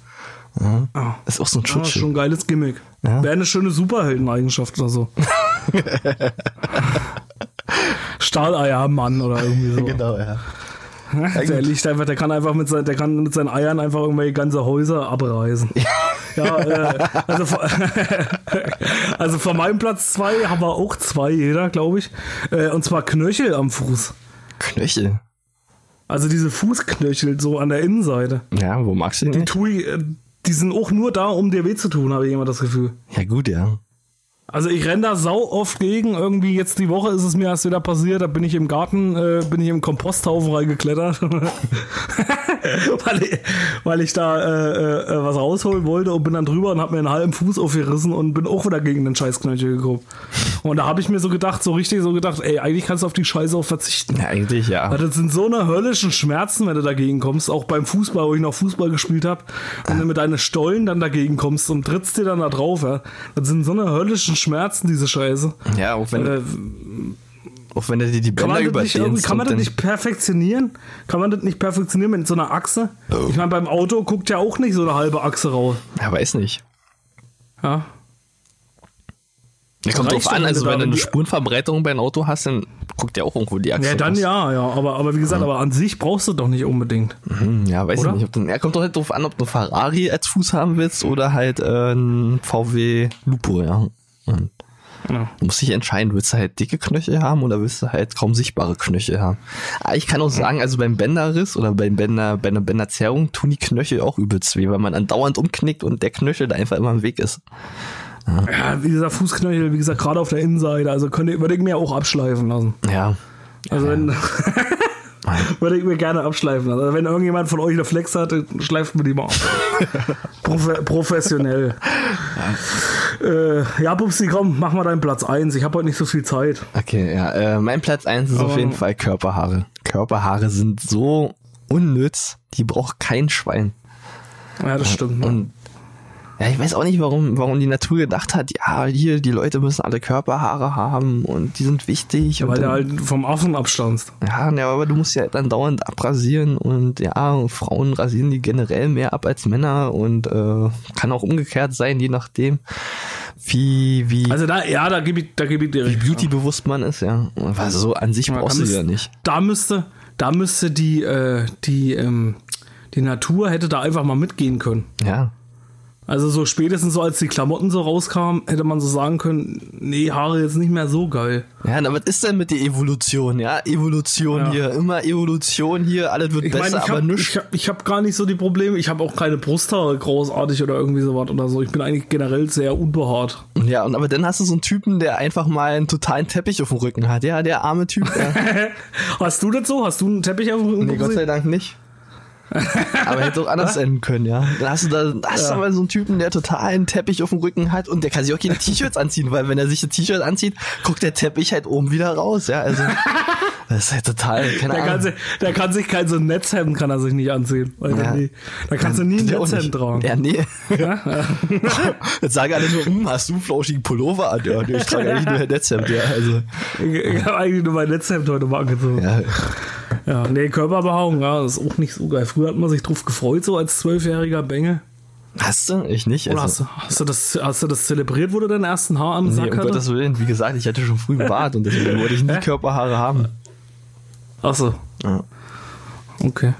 G: Ja.
F: Ah.
G: Das ist auch so ein
F: Ja,
G: Schutzschild.
F: schon ein geiles Gimmick.
G: Ja.
F: Wäre eine schöne Superheldeneigenschaft oder so. Stahleier-Mann oder irgendwie so.
G: genau, ja.
F: Der liegt einfach, der kann einfach mit, sein, der kann mit seinen Eiern einfach irgendwelche ganze Häuser abreißen. Ja, äh, also, von, also von meinem Platz zwei haben wir auch zwei, jeder, glaube ich. Äh, und zwar Knöchel am Fuß.
G: Knöchel.
F: Also diese Fußknöchel so an der Innenseite.
G: Ja, wo magst du die
F: Die tue ich, äh, die sind auch nur da, um dir weh zu tun, habe ich immer das Gefühl.
G: Ja, gut, ja.
F: Also ich renne da sau oft gegen. Irgendwie jetzt die Woche ist es mir erst wieder passiert. Da bin ich im Garten, äh, bin ich im Komposthaufen reingeklettert. weil, ich, weil ich da äh, äh, was rausholen wollte und bin dann drüber und habe mir einen halben Fuß aufgerissen und bin auch wieder gegen den Scheißknöchel gekommen. Und da habe ich mir so gedacht, so richtig so gedacht, ey, eigentlich kannst du auf die Scheiße auch verzichten.
G: Ja, eigentlich ja.
F: Weil Das sind so eine höllischen Schmerzen, wenn du dagegen kommst. Auch beim Fußball, wo ich noch Fußball gespielt habe. Wenn du mit deinen Stollen dann dagegen kommst und trittst dir dann da drauf. Ja. Das sind so eine höllischen Schmerzen, diese Scheiße.
G: Ja, auch wenn,
F: Äh,
G: auch wenn du dir die Bänder überdehnst.
F: kann man das nicht perfektionieren? Kann man das nicht perfektionieren mit so einer Achse? Ich meine, beim Auto guckt ja auch nicht so eine halbe Achse raus.
G: Ja, weiß nicht.
F: Ja.
G: Ja, kommt drauf an, also wenn du eine Spurenverbreitung bei einem Auto hast, dann guckt ja auch irgendwo die Achse
F: Ja, dann
G: raus.
F: ja, ja. Aber, aber wie gesagt, aber an sich brauchst du doch nicht unbedingt.
G: Hm, Ja, weiß
F: Oder?
G: ich nicht. Ob du, ja, kommt doch halt drauf an, ob du Ferrari als Fuß haben willst oder halt äh, ein VW Lupo, ja. Und
F: Ja.
G: Du musst dich entscheiden, willst du halt dicke Knöchel haben oder willst du halt kaum sichtbare Knöchel haben. Aber ich kann auch sagen, also beim Bänderriss oder beim Bänder, bei einer Bänderzerrung tun die Knöchel auch übelst weh, weil man andauernd umknickt und der Knöchel da einfach immer im Weg ist.
F: Ja, wie gesagt, Fußknöchel, wie gesagt, gerade auf der Innenseite. Also könnte, würde ich mir auch abschleifen lassen.
G: Ja.
F: Also wenn, würde ich mir gerne abschleifen lassen. Also wenn irgendjemand von euch eine Flex hat, dann schleift mir die mal ab. Profe professionell. Ja. Äh, ja, Pupsi, komm, mach mal deinen Platz 1. Ich habe heute nicht so viel Zeit.
G: Okay, ja. Äh, mein Platz eins ist auf
F: Aber-
G: jeden Fall Körperhaare. Körperhaare sind so unnütz, die braucht kein Schwein.
F: Ja, das stimmt. ne?
G: Und ja, ich weiß auch nicht, warum, warum die Natur gedacht hat, ja, hier, die Leute müssen alle Körperhaare haben und die sind wichtig.
F: Weil
G: und
F: du
G: dann,
F: halt vom Affen abstammst.
G: ja, ja, aber du musst ja dann dauernd abrasieren und ja, Frauen rasieren die generell mehr ab als Männer und äh, kann auch umgekehrt sein, je nachdem, wie, wie,
F: Also da, ja, da gebe ich, da gebe ich dir
G: wie
F: recht.
G: beautybewusst man ist, ja. Weil so an sich
F: Ja,
G: brauchst du ja nicht.
F: Da müsste, da müsste die, äh, die, ähm, die Natur hätte da einfach mal mitgehen können.
G: Ja.
F: Also so spätestens so als die Klamotten so rauskamen, hätte man so sagen können, nee, Haare jetzt nicht mehr so geil.
G: Ja, na, was ist denn mit der Evolution? Ja, Evolution
F: Ja.
G: hier, immer Evolution hier, alles wird
F: Ich
G: besser,
F: meine, ich
G: aber
F: habe
G: nichts.
F: ich hab, ich hab gar nicht so die Probleme. Ich habe auch keine Brusthaare großartig oder irgendwie sowas oder so. Ich bin eigentlich generell sehr unbehaart.
G: Ja, und aber dann hast du so einen Typen, der einfach mal einen totalen Teppich auf dem Rücken hat. Ja, der arme Typ. Ja.
F: Hast du das so? Hast du einen Teppich auf dem Rücken?
G: nee, Gott sei Dank nicht. Aber hätte auch anders enden können, ja. Dann hast du da hast du aber so einen Typen, der total einen Teppich auf dem Rücken hat und der kann sich auch keine T-Shirts anziehen, weil wenn er sich ein T-Shirt anzieht, guckt der Teppich halt oben wieder raus, ja. Also das ist halt total, keine
F: Der kann,
G: Ahnung.
F: sich, der kann sich kein so ein Netzhemd kann er sich nicht anziehen. Weil
G: Ja.
F: nee, da kannst du nie ein Netzhemd tragen.
G: Ja, nee.
F: Ja? Ja.
G: Jetzt sagen alle nur, hm, hast du einen flauschigen Pullover an? Ja, nee, ich trage eigentlich nur ein Netzhemd, ja. Also,
F: Ich, ich habe eigentlich nur mein Netzhemd heute mal angezogen.
G: ja.
F: Ja, nee, Körperbehaarung, ja, das ist auch nicht so geil. Früher hat man sich drauf gefreut, so als zwölfjähriger Bengel.
G: Hast du? Ich nicht.
F: Oder
G: Also,
F: hast, du, hast, du das, hast du das zelebriert, wo du deinen ersten Haar am
G: nee,
F: Sack
G: um Gottes
F: hattest?
G: Willen, wie gesagt, ich hatte schon früh Bart und deswegen wollte ich nie Körperhaare haben.
F: Achso.
G: Ja.
F: Okay.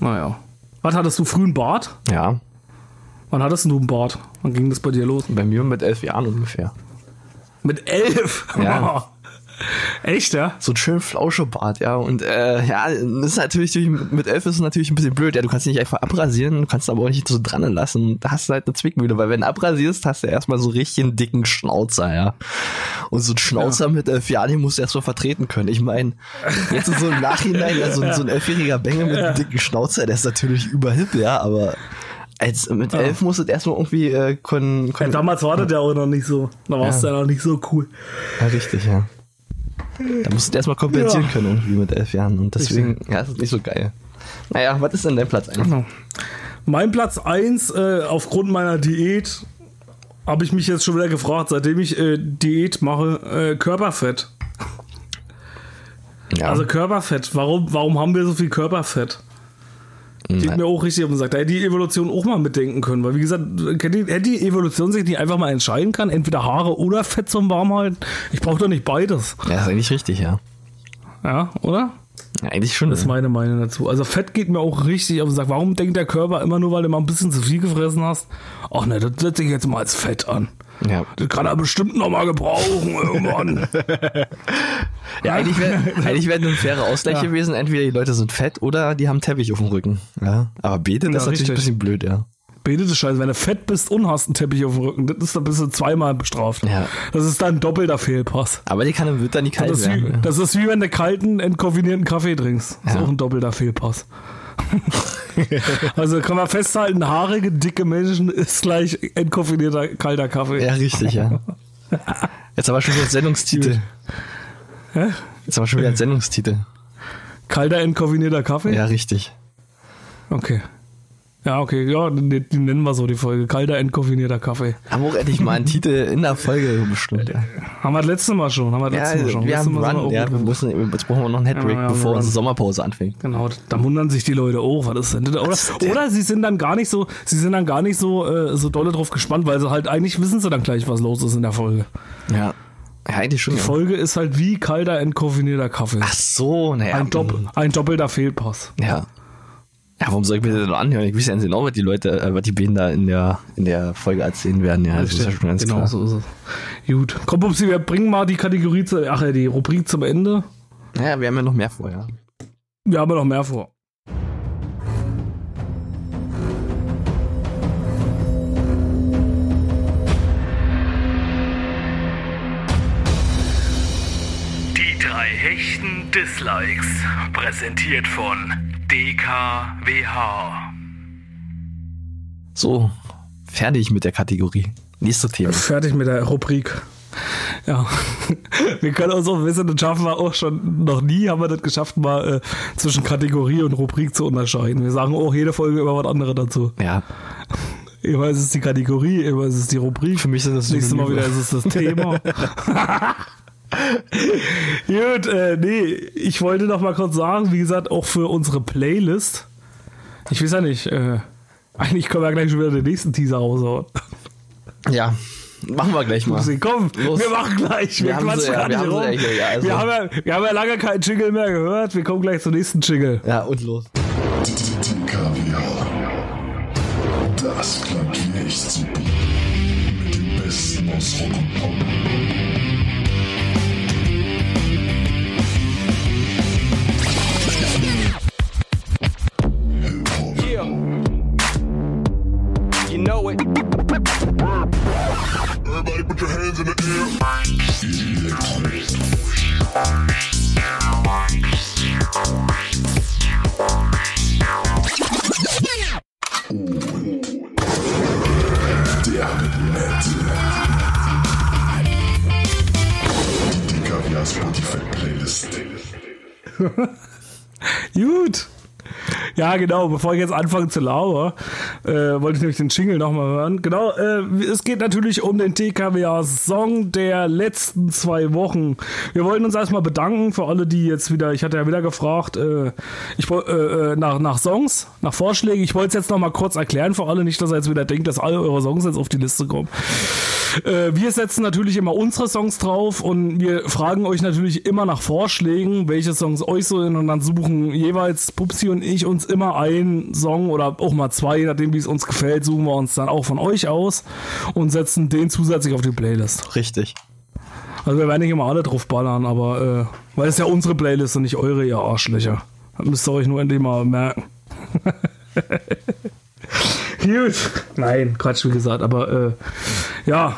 F: Naja. Was hattest du früh einen Bart?
G: ja,
F: Wann hattest du einen Bart? Wann ging das bei dir los?
G: bei mir mit elf Jahren ungefähr.
F: Mit elf?
G: Ja.
F: Echt, ja?
G: So ein schön Flauschebart, ja. Und äh, ja, das ist natürlich, mit elf ist es natürlich ein bisschen blöd. Ja, du kannst nicht einfach abrasieren, du kannst aber auch nicht so dran lassen. Da hast du halt eine Zwickmühle, weil wenn du abrasierst, hast du erstmal so richtig einen dicken Schnauzer, ja. Und so ein Schnauzer mit elf Jahren, den musst du erstmal vertreten können. Ich meine, jetzt in so im Nachhinein, ja, so, ein- elfjähriger Bengel mit einem dicken Schnauzer, der ist natürlich überhip, ja, aber als mit elf musst du erstmal irgendwie äh, können,
F: Ja,
G: können
F: damals war das ja auch noch nicht so. Da warst
G: Ja.
F: du ja noch nicht so cool.
G: Ja, richtig, ja. Da musst du erstmal kompensieren
F: Ja.
G: können irgendwie mit elf Jahren. Und deswegen, ja, ist es nicht so geil. Naja, was ist denn dein Platz 1?
F: Genau. Mein Platz 1, äh, aufgrund meiner Diät, habe ich mich jetzt schon wieder gefragt, seitdem ich äh, Diät mache, äh, Körperfett.
G: Ja,
F: Also Körperfett. Warum, warum haben wir so viel Körperfett? Geht
G: Nein.
F: mir auch richtig auf den Sack. Da hätte die Evolution auch mal mitdenken können. Weil, wie gesagt, hätte die, Evolution sich nicht einfach mal entscheiden können, entweder Haare oder Fett zum Warmhalten? Ich brauche doch nicht beides.
G: ja, ist eigentlich richtig, ja.
F: Ja, oder?
G: ja eigentlich schon.
F: Das ist
G: ja.
F: meine Meinung dazu. Also Fett geht mir auch richtig auf den Sack. Warum denkt der Körper immer nur, weil du mal ein bisschen zu viel gefressen hast? Ach ne, das setze ich jetzt mal als Fett an.
G: Ja.
F: Das kann er bestimmt noch mal gebrauchen irgendwann.
G: Ja, eigentlich wäre eigentlich wär ein fairer Ausgleich
F: Ja.
G: gewesen. Entweder die Leute sind fett oder die haben Teppich auf dem Rücken. Ja. Aber betet
F: Ja,
G: ist natürlich ein
F: richtig.
G: bisschen blöd, ja.
F: Betet ist scheiße. Wenn du fett bist und hast einen Teppich auf dem Rücken, das ist, dann bist du zweimal bestraft.
G: Ja.
F: Das ist dann ein doppelter Fehlpass.
G: Aber die kann wird dann nicht kalt
F: Das ist, wie,
G: werden.
F: das ist wie wenn du kalten, entkoffinierten Kaffee trinkst. Das ist auch ein doppelter Fehlpass. also kann man festhalten, haarige, dicke Menschen ist gleich entkoffinierter, kalter Kaffee.
G: Ja, richtig, ja. Jetzt aber schon wieder ein Sendungstitel.
F: Hä?
G: Jetzt aber schon wieder ein Sendungstitel.
F: Kalter, entkoffinierter Kaffee?
G: Ja, richtig.
F: Okay. Ja, okay, ja, die, die nennen wir so die Folge. Kalter, entkoffinierter Kaffee.
G: Haben wir auch endlich mal einen Titel in der Folge bestimmt. Ja,
F: Haben wir das letzte Mal schon. Haben wir das
G: ja
F: letzte Mal schon.
G: wir haben
F: Mal
G: Run. Ja, wir müssen, jetzt brauchen wir noch einen Headbreak,
F: Ja,
G: bevor unsere Sommerpause anfängt.
F: Genau, da wundern sich die Leute, oh, was ist denn das? Oder, oder sie sind dann gar nicht so, sie sind dann gar nicht so, äh, so dolle drauf gespannt, weil sie halt eigentlich wissen sie dann gleich, was los ist in der Folge.
G: Ja. Ja, eigentlich schon.
F: Die
G: Ja.
F: Folge ist halt wie kalter, entkoffinierter Kaffee.
G: Ach so, naja.
F: ein, Dopp ein doppelter Fehlpass.
G: Ja. Ja, warum soll ich mir das noch anhören? Ich weiß ja nicht genau, was die Leute, äh, was die da in der, in der Folge erzählen werden. Ja, das ist ja schon ganz
F: genau
G: klar.
F: so ist es. Gut. Komm, Pupsi, wir bringen mal die Kategorie zu, ach, äh, die Rubrik zum Ende.
G: Naja, wir haben ja noch mehr vor, ja.
F: Wir haben ja noch mehr vor.
H: Die drei hechten Dislikes. Präsentiert von DKWH.
G: So, fertig mit der Kategorie. Nächstes Thema.
F: Fertig mit der Rubrik. Ja, wir können uns auch wissen, das schaffen wir auch schon noch nie, haben wir das geschafft, mal äh, zwischen Kategorie und Rubrik zu unterscheiden. Wir sagen auch jede Folge immer was anderes dazu.
G: Ja.
F: Immer ist es die Kategorie, immer ist es die Rubrik.
G: Für mich sind das
F: Das nächste Mal wieder ist es das Thema. Gut, äh, nee, ich wollte noch mal kurz sagen, wie gesagt, auch für unsere Playlist. Ich weiß ja nicht, äh, eigentlich können wir gleich schon wieder den nächsten Teaser raushauen.
G: Ja, machen wir gleich mal.
F: Komm,
G: Los.
F: wir machen gleich. Wir,
G: Wir haben sie, ja, wir haben ja, ja, also-
F: wir, haben ja, wir haben ja lange keinen Jingle mehr gehört. Wir kommen gleich zum nächsten Jingle.
G: Ja, und los.
I: Kaviar. Das klappt nicht super. Mit dem Besten aus Rock und Pop. In the air. Elektro. Der Nette. Die Kaviar Spotify Playlist.
F: Gut. Ja, genau. Bevor ich jetzt anfange zu lauern, äh, wollte ich nämlich den Jingle nochmal hören. Genau, äh, es geht natürlich um den TKWA-Song der letzten zwei Wochen. Wir wollten uns erstmal bedanken für alle, die jetzt wieder, ich hatte ja wieder gefragt, äh, ich, äh, äh, nach, nach Songs, nach Vorschlägen. Ich wollte es jetzt nochmal kurz erklären für alle, nicht, dass er jetzt wieder denkt, dass alle eure Songs jetzt auf die Liste kommen. Äh, wir setzen natürlich immer unsere Songs drauf und wir fragen euch natürlich immer nach Vorschlägen, welche Songs euch so sind und dann suchen jeweils Pupsi und ich uns immer einen Song oder auch mal zwei, je nachdem wie es uns gefällt, suchen wir uns dann auch von euch aus und setzen den zusätzlich auf die Playlist.
G: Richtig.
F: Also wir werden nicht immer alle drauf ballern, aber äh, weil es ja unsere Playlist und nicht eure, ihr Arschlöcher. Das müsst ihr euch nur endlich mal merken. Gut. Nein, Quatsch, wie gesagt, aber äh, ja,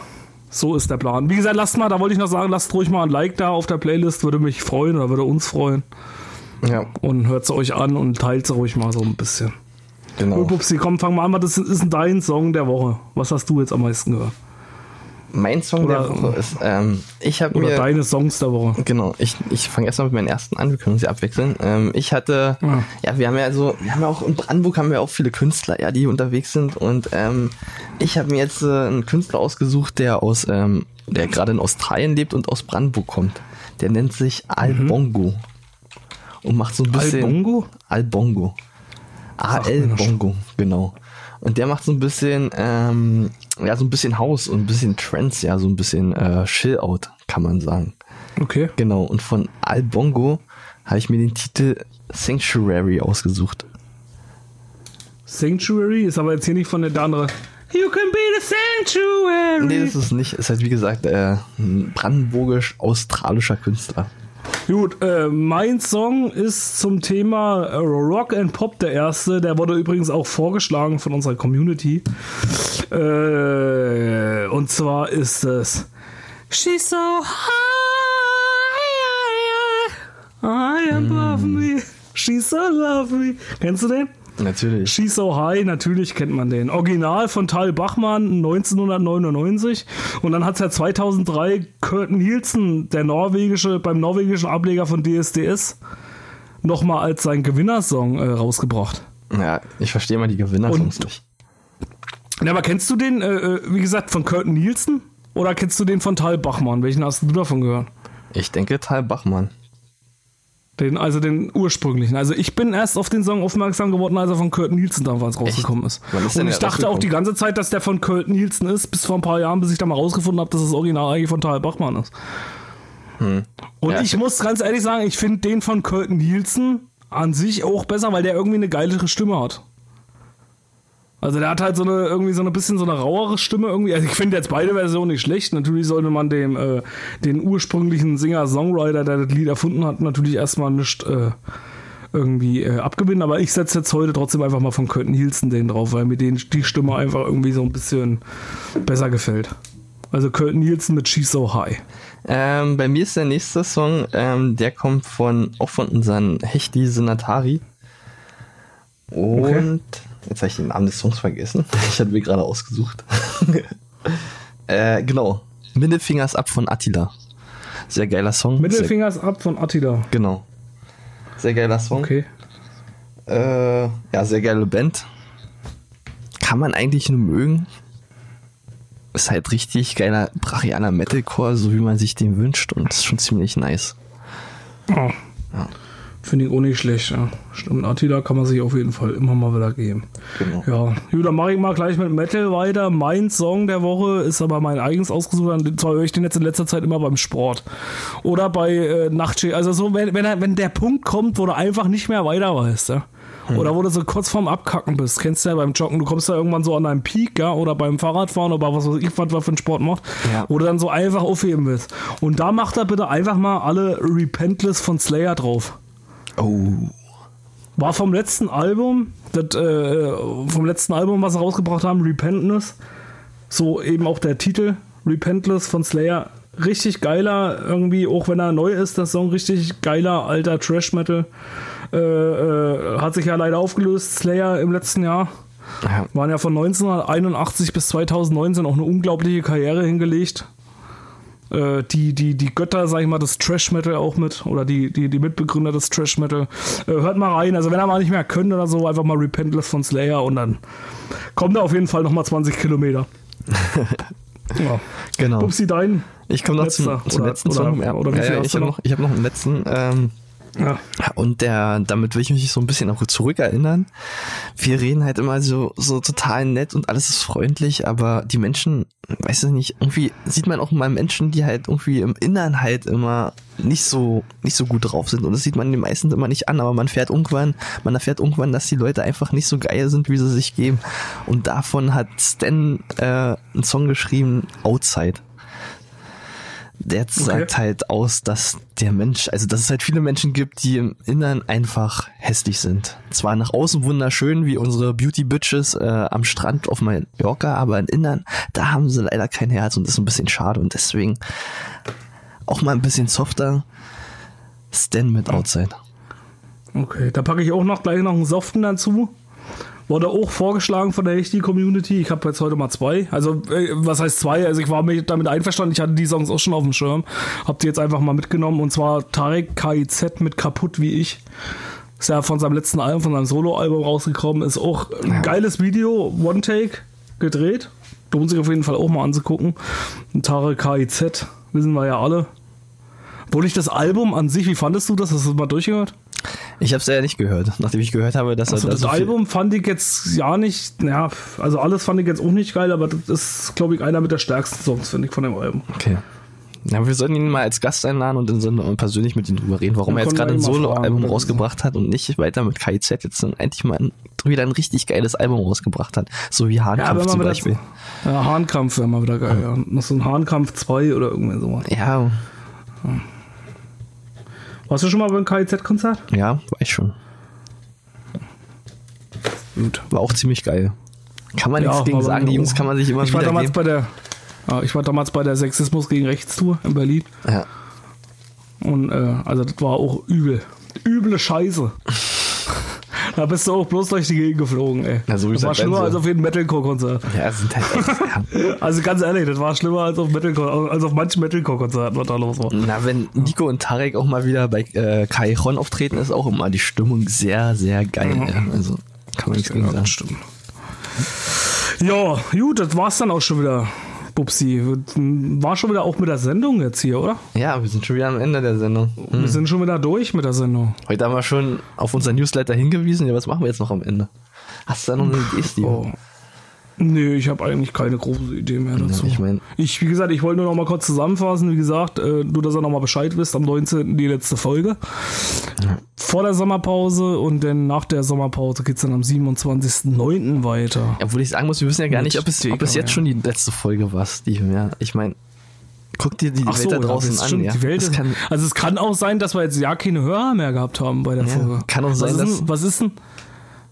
F: so ist der Plan. Wie gesagt, lasst mal, da wollte ich noch sagen, lasst ruhig mal ein Like da auf der Playlist, würde mich freuen oder würde uns freuen.
G: Ja,
F: Und hört sie euch an und teilt sie ruhig mal so ein bisschen.
G: genau.
F: Gut, Pupsi, komm, fang mal an, das ist dein Song der Woche. Was hast du jetzt am meisten gehört?
G: Mein Song der
F: Oder-
G: Woche ist, ähm, ich habe
F: Oder
G: mir...
F: deine Songs der Woche?
G: Genau, ich, ich fange erstmal mit meinen ersten an, wir können uns ja abwechseln. Ähm, ich hatte,
F: Ja.
G: ja. wir haben ja so, wir haben ja auch in Brandenburg haben wir auch viele Künstler, ja, die unterwegs sind. Und ähm, ich habe mir jetzt äh, einen Künstler ausgesucht, der aus, ähm, der gerade in Australien lebt und aus Brandenburg kommt. Der nennt sich Albongo. Und macht so ein bisschen.
F: Albongo?
G: Albongo.
F: Noch
G: Bongo, genau. Und der macht so ein bisschen, ähm, ja, so ein bisschen House und ein bisschen Trance, ja, so ein bisschen äh, Chill-Out, kann man sagen.
F: Okay.
G: Genau, und von Albongo habe ich mir den Titel Sanctuary ausgesucht.
F: Sanctuary ist aber jetzt hier nicht von der andere. You can be the Sanctuary.
G: Nee, das ist nicht. Ist halt wie gesagt äh, ein brandenburgisch-australischer Künstler.
F: Gut, äh, mein Song ist zum Thema äh, Rock and Pop der erste. Der wurde übrigens auch vorgeschlagen von unserer Community. Äh, und zwar ist es She's so high, high above me. She's so lovely. Kennst du den?
G: Natürlich.
F: She's So High, natürlich kennt man den. Original von Tal Bachmann 1999 und dann hat es ja 2003 Kurt Nielsen, der norwegische, beim norwegischen Ableger von DSDS, nochmal als sein Gewinnersong äh, rausgebracht.
G: Ja, ich verstehe mal die Gewinner-Songs nicht.
F: Ja, aber kennst du den, äh, äh, wie gesagt, von Kurt Nielsen? Oder kennst du den von Tal Bachmann? Welchen hast du davon gehört?
G: Ich denke Tal Bachmann.
F: Den, also den ursprünglichen. Also ich bin erst auf den Song aufmerksam geworden, als er von Kurt Nielsen damals rausgekommen ist.
G: Ist
F: Und ich dachte auch die ganze Zeit, dass der von Kurt Nielsen ist, bis vor ein paar Jahren, bis ich da mal rausgefunden habe, dass das Original eigentlich von Tal Bachmann ist. Und
G: Hm. Ja,
F: ich muss ganz ehrlich sagen, ich finde den von Kurt Nielsen an sich auch besser, weil der irgendwie eine geilere Stimme hat. Also der hat halt so eine irgendwie so ein bisschen so eine rauere Stimme irgendwie. Also ich finde jetzt beide Versionen nicht schlecht. Natürlich sollte man dem äh, den ursprünglichen Singer-Songwriter, der das Lied erfunden hat, natürlich erstmal nicht äh, irgendwie äh, abgewinnen. Aber ich setze jetzt heute trotzdem einfach mal von Kurt Nielsen den drauf, weil mir den, die Stimme einfach irgendwie so ein bisschen besser gefällt. Also Kurt Nielsen mit She's So High.
G: Ähm, bei mir ist der nächste Song, ähm, der kommt von, auch von unseren Hechti Senatari. Und
F: Okay.
G: Jetzt habe ich den Namen des Songs vergessen. Ich hatte mir gerade ausgesucht. äh, genau. Mittelfingers ab von Attila. Sehr geiler Song.
F: Mittelfingers ab von Attila.
G: Sehr, genau. Sehr geiler Song.
F: Okay.
G: Äh, ja, sehr geile Band. Kann man eigentlich nur mögen. Ist halt richtig geiler brachialer Metalcore, so wie man sich den wünscht und ist schon ziemlich nice.
F: Oh. Finde ich auch nicht schlecht. Ja. Stimmt, Attila kann man sich auf jeden Fall immer mal wieder geben.
G: Genau.
F: Ja, gut, dann mache ich mal gleich mit Metal weiter. Mein Song der Woche ist aber mein eigens ausgesucht. Zwar höre ich den jetzt in letzter Zeit immer beim Sport. Oder bei äh, Nachtschicht. Also so, wenn, wenn, wenn der Punkt kommt, wo du einfach nicht mehr weiter weißt, ja. Oder wo du so kurz vorm Abkacken bist. Kennst du ja beim Joggen, du kommst da irgendwann so an deinem Peak, ja, oder beim Fahrradfahren oder was weiß ich, was man für einen Sport macht,
G: Ja.
F: wo du dann so einfach aufheben willst. Und da macht er bitte einfach mal alle Repentless von Slayer drauf.
G: Oh.
F: War vom letzten Album, das, äh, vom letzten Album, was sie rausgebracht haben, Repentless. So eben auch der Titel, Repentless von Slayer. Richtig geiler, irgendwie, auch wenn er neu ist, das Song, richtig geiler alter Trash-Metal. Äh, äh, hat sich ja leider aufgelöst, Slayer im letzten Jahr.
G: Ja.
F: Waren ja von 1981 bis 2019 auch eine unglaubliche Karriere hingelegt. Äh, die, die, die Götter, sag ich mal, des Trash Metal auch mit, oder die, die, die Mitbegründer des Trash Metal. Äh, hört mal rein, also wenn er mal nicht mehr könnt oder so, einfach mal Repentless von Slayer und dann kommt er auf jeden Fall nochmal 20 Kilometer. ja.
G: Genau.
F: Pupsi, dein.
G: Ich komme noch zum,
F: Letzter.
G: zum
F: Oder-
G: letzten
F: oder-
G: Song.
F: Oder wie
G: ja, ja, ich habe
F: noch?
G: noch, ich hab noch einen letzten. Ähm,
F: Ja.
G: und der, damit will ich mich so ein bisschen auch zurückerinnern. Wir reden halt immer so, so total nett und alles ist freundlich, aber die Menschen, weiß ich nicht, irgendwie sieht man auch mal Menschen, die halt irgendwie im Innern halt immer nicht so, nicht so gut drauf sind. Und das sieht man den meisten immer nicht an, aber man fährt irgendwann, man erfährt irgendwann, dass die Leute einfach nicht so geil sind, wie sie sich geben. Und davon hat Stan äh, einen Song geschrieben, Outside der sagt halt aus, dass der Mensch, also dass es halt viele Menschen gibt, die im Innern einfach hässlich sind. Zwar nach außen wunderschön, wie unsere Beauty Bitches äh, am Strand auf Mallorca, aber im Innern, da haben sie leider kein Herz und das ist ein bisschen schade und deswegen auch mal ein bisschen softer. Stan mit Outside.
F: Okay, da packe ich auch noch gleich noch einen Soften dazu. Wurde auch vorgeschlagen von der HD Community. Ich habe jetzt heute mal zwei. Also, äh, was heißt zwei? Also, ich war mit, damit einverstanden. Ich hatte die Songs auch schon auf dem Schirm. Hab die jetzt einfach mal mitgenommen. Und zwar Tarek KIZ mit Kaputt wie ich. Ist ja von seinem letzten Album, von seinem Solo-Album rausgekommen. Ist auch ein geiles Video, One-Take gedreht. Lohnt sich auf jeden Fall auch mal anzugucken. Tarek KIZ, wissen wir ja alle. Wurde ich das Album an sich, wie fandest du das? Hast du das mal durchgehört?
G: Ich habe es ja nicht gehört, nachdem ich gehört habe, dass
F: Also
G: er da
F: das
G: so viel-
F: Album fand ich jetzt ja nicht, ja, also alles fand ich jetzt auch nicht geil, aber das ist, glaube ich, einer mit der stärksten Songs, finde ich, von dem Album.
G: Okay. Ja, wir sollten ihn mal als Gast einladen und dann persönlich mit ihm drüber reden, warum
F: Ja,
G: er jetzt gerade ein Solo-Album
F: das
G: rausgebracht hat und nicht weiter mit KIZ jetzt dann endlich mal ein, wieder ein richtig geiles Album rausgebracht hat. So wie Hahnkampf
F: wenn
G: zum Beispiel.
F: wieder, ja, Hahnkampf wäre mal wieder geil, ja. Noch so ein Hahnkampf 2 oder irgendwie sowas.
G: Ja,
F: Warst du schon mal beim KIZ-Konzert?
G: Ja, war ich schon. Gut. War auch ziemlich geil. Kann man nichts gegen sagen, die Jungs kann man sich immer
F: ich war damals
G: geben.
F: bei der ja, Ich war damals bei der Sexismus gegen Rechtstour in Berlin.
G: Ja.
F: Und äh, also das war auch übel. Üble Scheiße. Da bist du auch bloß durch die Gegend geflogen, ey.
G: Ja, so
F: das war schlimmer
G: sein
F: als auf jedem Metalcore-Konzert.
G: Ja, es sind halt.
F: Also ganz ehrlich, das war schlimmer als auf Metalcore, als auf manchen Metalcore-Konzerten, was da los war.
G: Na, wenn Nico und Tarek auch mal wieder bei äh, Kai Ron auftreten, ist auch immer die Stimmung sehr, sehr geil. Ja. Also kann man nichts gegen sagen.
F: stimmt. Ja, gut, das war's dann auch schon wieder, Bubsi. War schon wieder auch mit der Sendung jetzt hier, oder?
G: Ja, wir sind schon wieder am Ende der Sendung.
F: Wir
G: Hm.
F: sind schon wieder durch mit der Sendung.
G: Heute haben wir schon auf unser Newsletter hingewiesen. Ja, was machen wir jetzt noch am Ende? Hast du da noch eine Idee, Steve?
F: Oh. Nee, ich habe eigentlich keine große Idee mehr dazu.
G: ich mein-
F: ich, wie gesagt, ich wollte nur noch mal kurz zusammenfassen. Wie gesagt, äh, nur, dass ihr noch mal Bescheid wisst, am 19. die letzte Folge. Vor der Sommerpause und dann nach der Sommerpause geht's dann am 27.09. weiter.
G: Obwohl ich sagen muss, wir wissen ja gar
F: Mit
G: nicht, ob es, ob es jetzt
F: ja.
G: schon die letzte Folge war, Steven. Ja, ich meine, guck dir die
F: Ach
G: Welt
F: so,
G: da
F: ja,
G: draußen an. ja.
F: Welt
G: kann,
F: also es kann auch sein, dass wir jetzt ja keine Hörer mehr gehabt haben bei der
G: Ja,
F: Folge.
G: kann auch sein,
F: was ist
G: dass-
F: denn, was ist denn?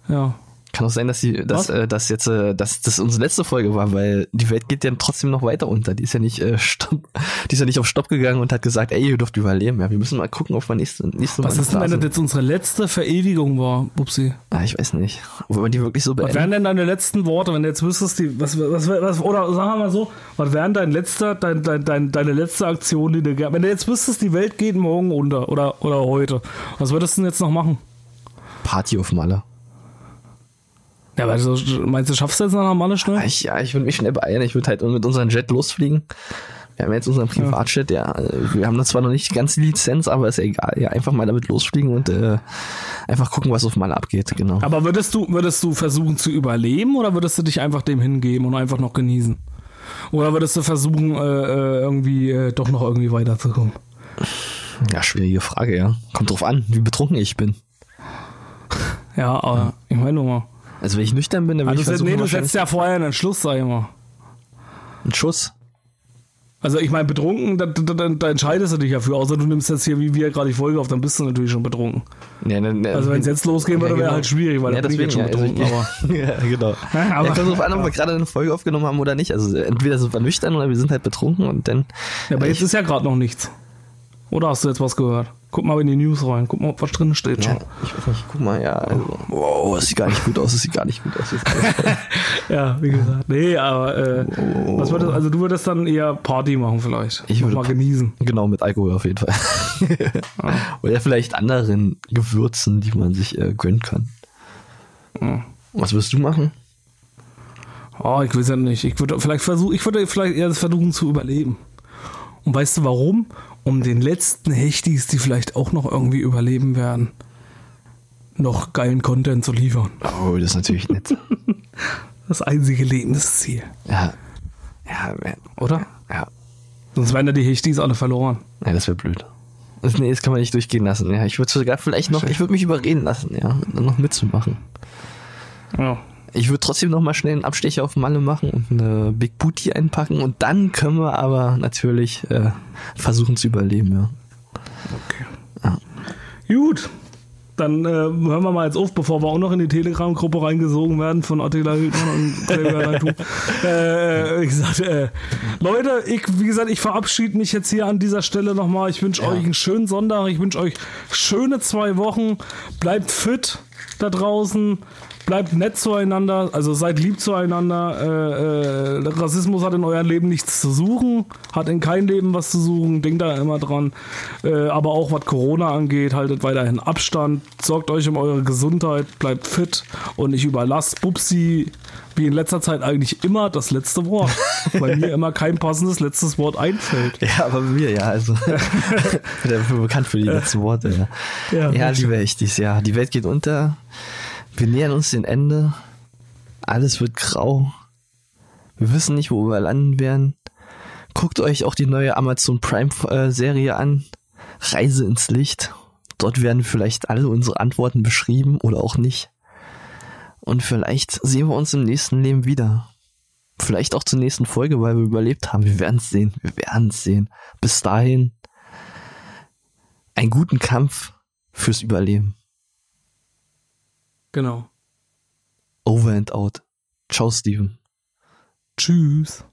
F: Ja.
G: Kann auch sein, dass die, dass,
F: Was?
G: äh, dass jetzt, äh, dass das unsere letzte Folge war, weil die Welt geht ja trotzdem noch weiter unter. Die ist ja nicht, äh, stopp, die ist ja nicht auf Stopp gegangen und hat gesagt, ey, ihr dürft überleben. Ja, wir müssen mal gucken, ob wir nächste, nächste
F: Was
G: Mal
F: ist denn, wenn das jetzt unsere letzte Verewigung war, Bubsi?
G: Ah, ich weiß nicht. Ob wir die wirklich so
F: Was
G: beenden.
F: wären denn deine letzten Worte, wenn du jetzt wüsstest, die, was, was, was, oder sagen wir mal so, was wären dein letzter, dein, dein, dein, deine letzte Aktion, die du, wenn du jetzt wüsstest, die Welt geht morgen unter oder, oder heute, was würdest du denn jetzt noch machen?
G: Party auf Malle.
F: Ja, weil du, meinst du, schaffst du jetzt noch nach Malle schnell?
G: Ich, ja, ich würde mich schnell beeilen. Ich würde halt mit unserem Jet losfliegen. Wir haben jetzt unseren Privatjet, ja. Wir haben da zwar noch nicht die ganze Lizenz, aber ist ja egal. Ja, einfach mal damit losfliegen und äh, einfach gucken, was auf Malle abgeht, genau.
F: Aber würdest du, würdest du versuchen zu überleben oder würdest du dich einfach dem hingeben und einfach noch genießen? Oder würdest du versuchen, äh, äh, irgendwie äh, doch noch irgendwie weiterzukommen?
G: Ja, schwierige Frage, ja. Kommt drauf an, wie betrunken ich bin.
F: Ja, aber ich meine nur mal.
G: Also wenn ich nüchtern bin, dann würde
F: Also,
G: ich versuchen,
F: nee, du setzt ja vorher einen Schluss, sag ich mal.
G: einen Schuss.
F: Also ich meine, betrunken, da, da, da, entscheidest du dich ja für, außer du nimmst jetzt hier, wie wir gerade die Folge auf, dann bist du natürlich schon betrunken.
G: Ja, ne, ne,
F: Also wenn es jetzt losgehen würde, wäre halt schwierig, weil
G: ja,
F: da bin ich jetzt schon
G: ja, also
F: betrunken.
G: ich, ja, genau.
F: Ja, aber-
G: ja, kommt drauf an, ob wir gerade eine Folge aufgenommen haben oder nicht. Also entweder sind wir nüchtern oder wir sind halt betrunken und dann.
F: Ja, aber
G: ich,
F: jetzt ist ja gerade noch nichts. Oder hast du jetzt was gehört? Guck mal in die News rein, guck mal, ob was drin steht
G: ja, ich weiß nicht, guck mal, ja, also, wow, das sieht gar nicht gut aus, das sieht gar nicht gut aus.
F: Ja, wie gesagt. Nee, aber äh,
G: Oh.
F: was würdest, also du würdest dann eher Party machen vielleicht.
G: Ich würde-
F: mal genießen.
G: genau, mit Alkohol auf jeden Fall. Oder vielleicht anderen Gewürzen, die man sich äh, gönnen kann. Was wirst du machen?
F: Oh, ich weiß ja nicht. Ich würde vielleicht versuchen, ich würde vielleicht eher versuchen zu überleben. Und weißt du warum? Um den letzten Hechtis, die vielleicht auch noch irgendwie überleben werden, noch geilen Content zu liefern.
G: Oh, das ist natürlich nett.
F: Das einzige Lebensziel.
G: ja. Ja,
F: Oder?
G: ja.
F: Sonst wären ja die Hechtis alle verloren.
G: Ja, das wäre blöd. Das, nee, das kann man nicht durchgehen lassen. Ja, ich würde sogar vielleicht noch, ich würde mich überreden lassen, ja, noch mitzumachen.
F: Ja.
G: Ich würde trotzdem noch mal schnell einen Abstecher auf Malle machen und eine Big Booty einpacken und dann können wir aber natürlich äh, versuchen zu überleben, ja.
F: Gut. Dann äh, hören wir mal jetzt auf, bevor wir auch noch in die Telegram-Gruppe reingesogen werden von Attila Hildmann und Naitu. äh, wie gesagt, äh, Leute, ich, wie gesagt, ich verabschiede mich jetzt hier an dieser Stelle nochmal. Ich wünsche euch einen schönen Sonntag. Ich wünsche euch schöne zwei Wochen. Bleibt fit da draußen. Bleibt nett zueinander, also seid lieb zueinander. Äh, äh, Rassismus hat in eurem Leben nichts zu suchen, hat in keinem Leben was zu suchen, denkt da immer dran. Äh, aber auch was Corona angeht, haltet weiterhin Abstand, sorgt euch um eure Gesundheit, bleibt fit und ich überlasse Bubsi wie in letzter Zeit eigentlich immer das letzte Wort, weil mir immer kein passendes letztes Wort einfällt.
G: Ja, aber bei mir, ja, also. bin dafür bekannt für die letzten Worte, ja.
F: Ja,
G: Ja, liebe Echtis, ja. Die Welt geht unter. Wir nähern uns dem Ende. Alles wird grau. Wir wissen nicht, wo wir landen werden. Guckt euch auch die neue Amazon Prime äh, an. Reise ins Licht. Dort werden vielleicht alle unsere Antworten beschrieben oder auch nicht. Und vielleicht sehen wir uns im nächsten Leben wieder. Vielleicht auch zur nächsten Folge, weil wir überlebt haben. Wir werden es sehen. Wir werden es sehen. Bis dahin. Ein einen guten Kampf fürs Überleben.
F: Genau.
G: Over and out. Ciao, Steven.
F: Tschüss.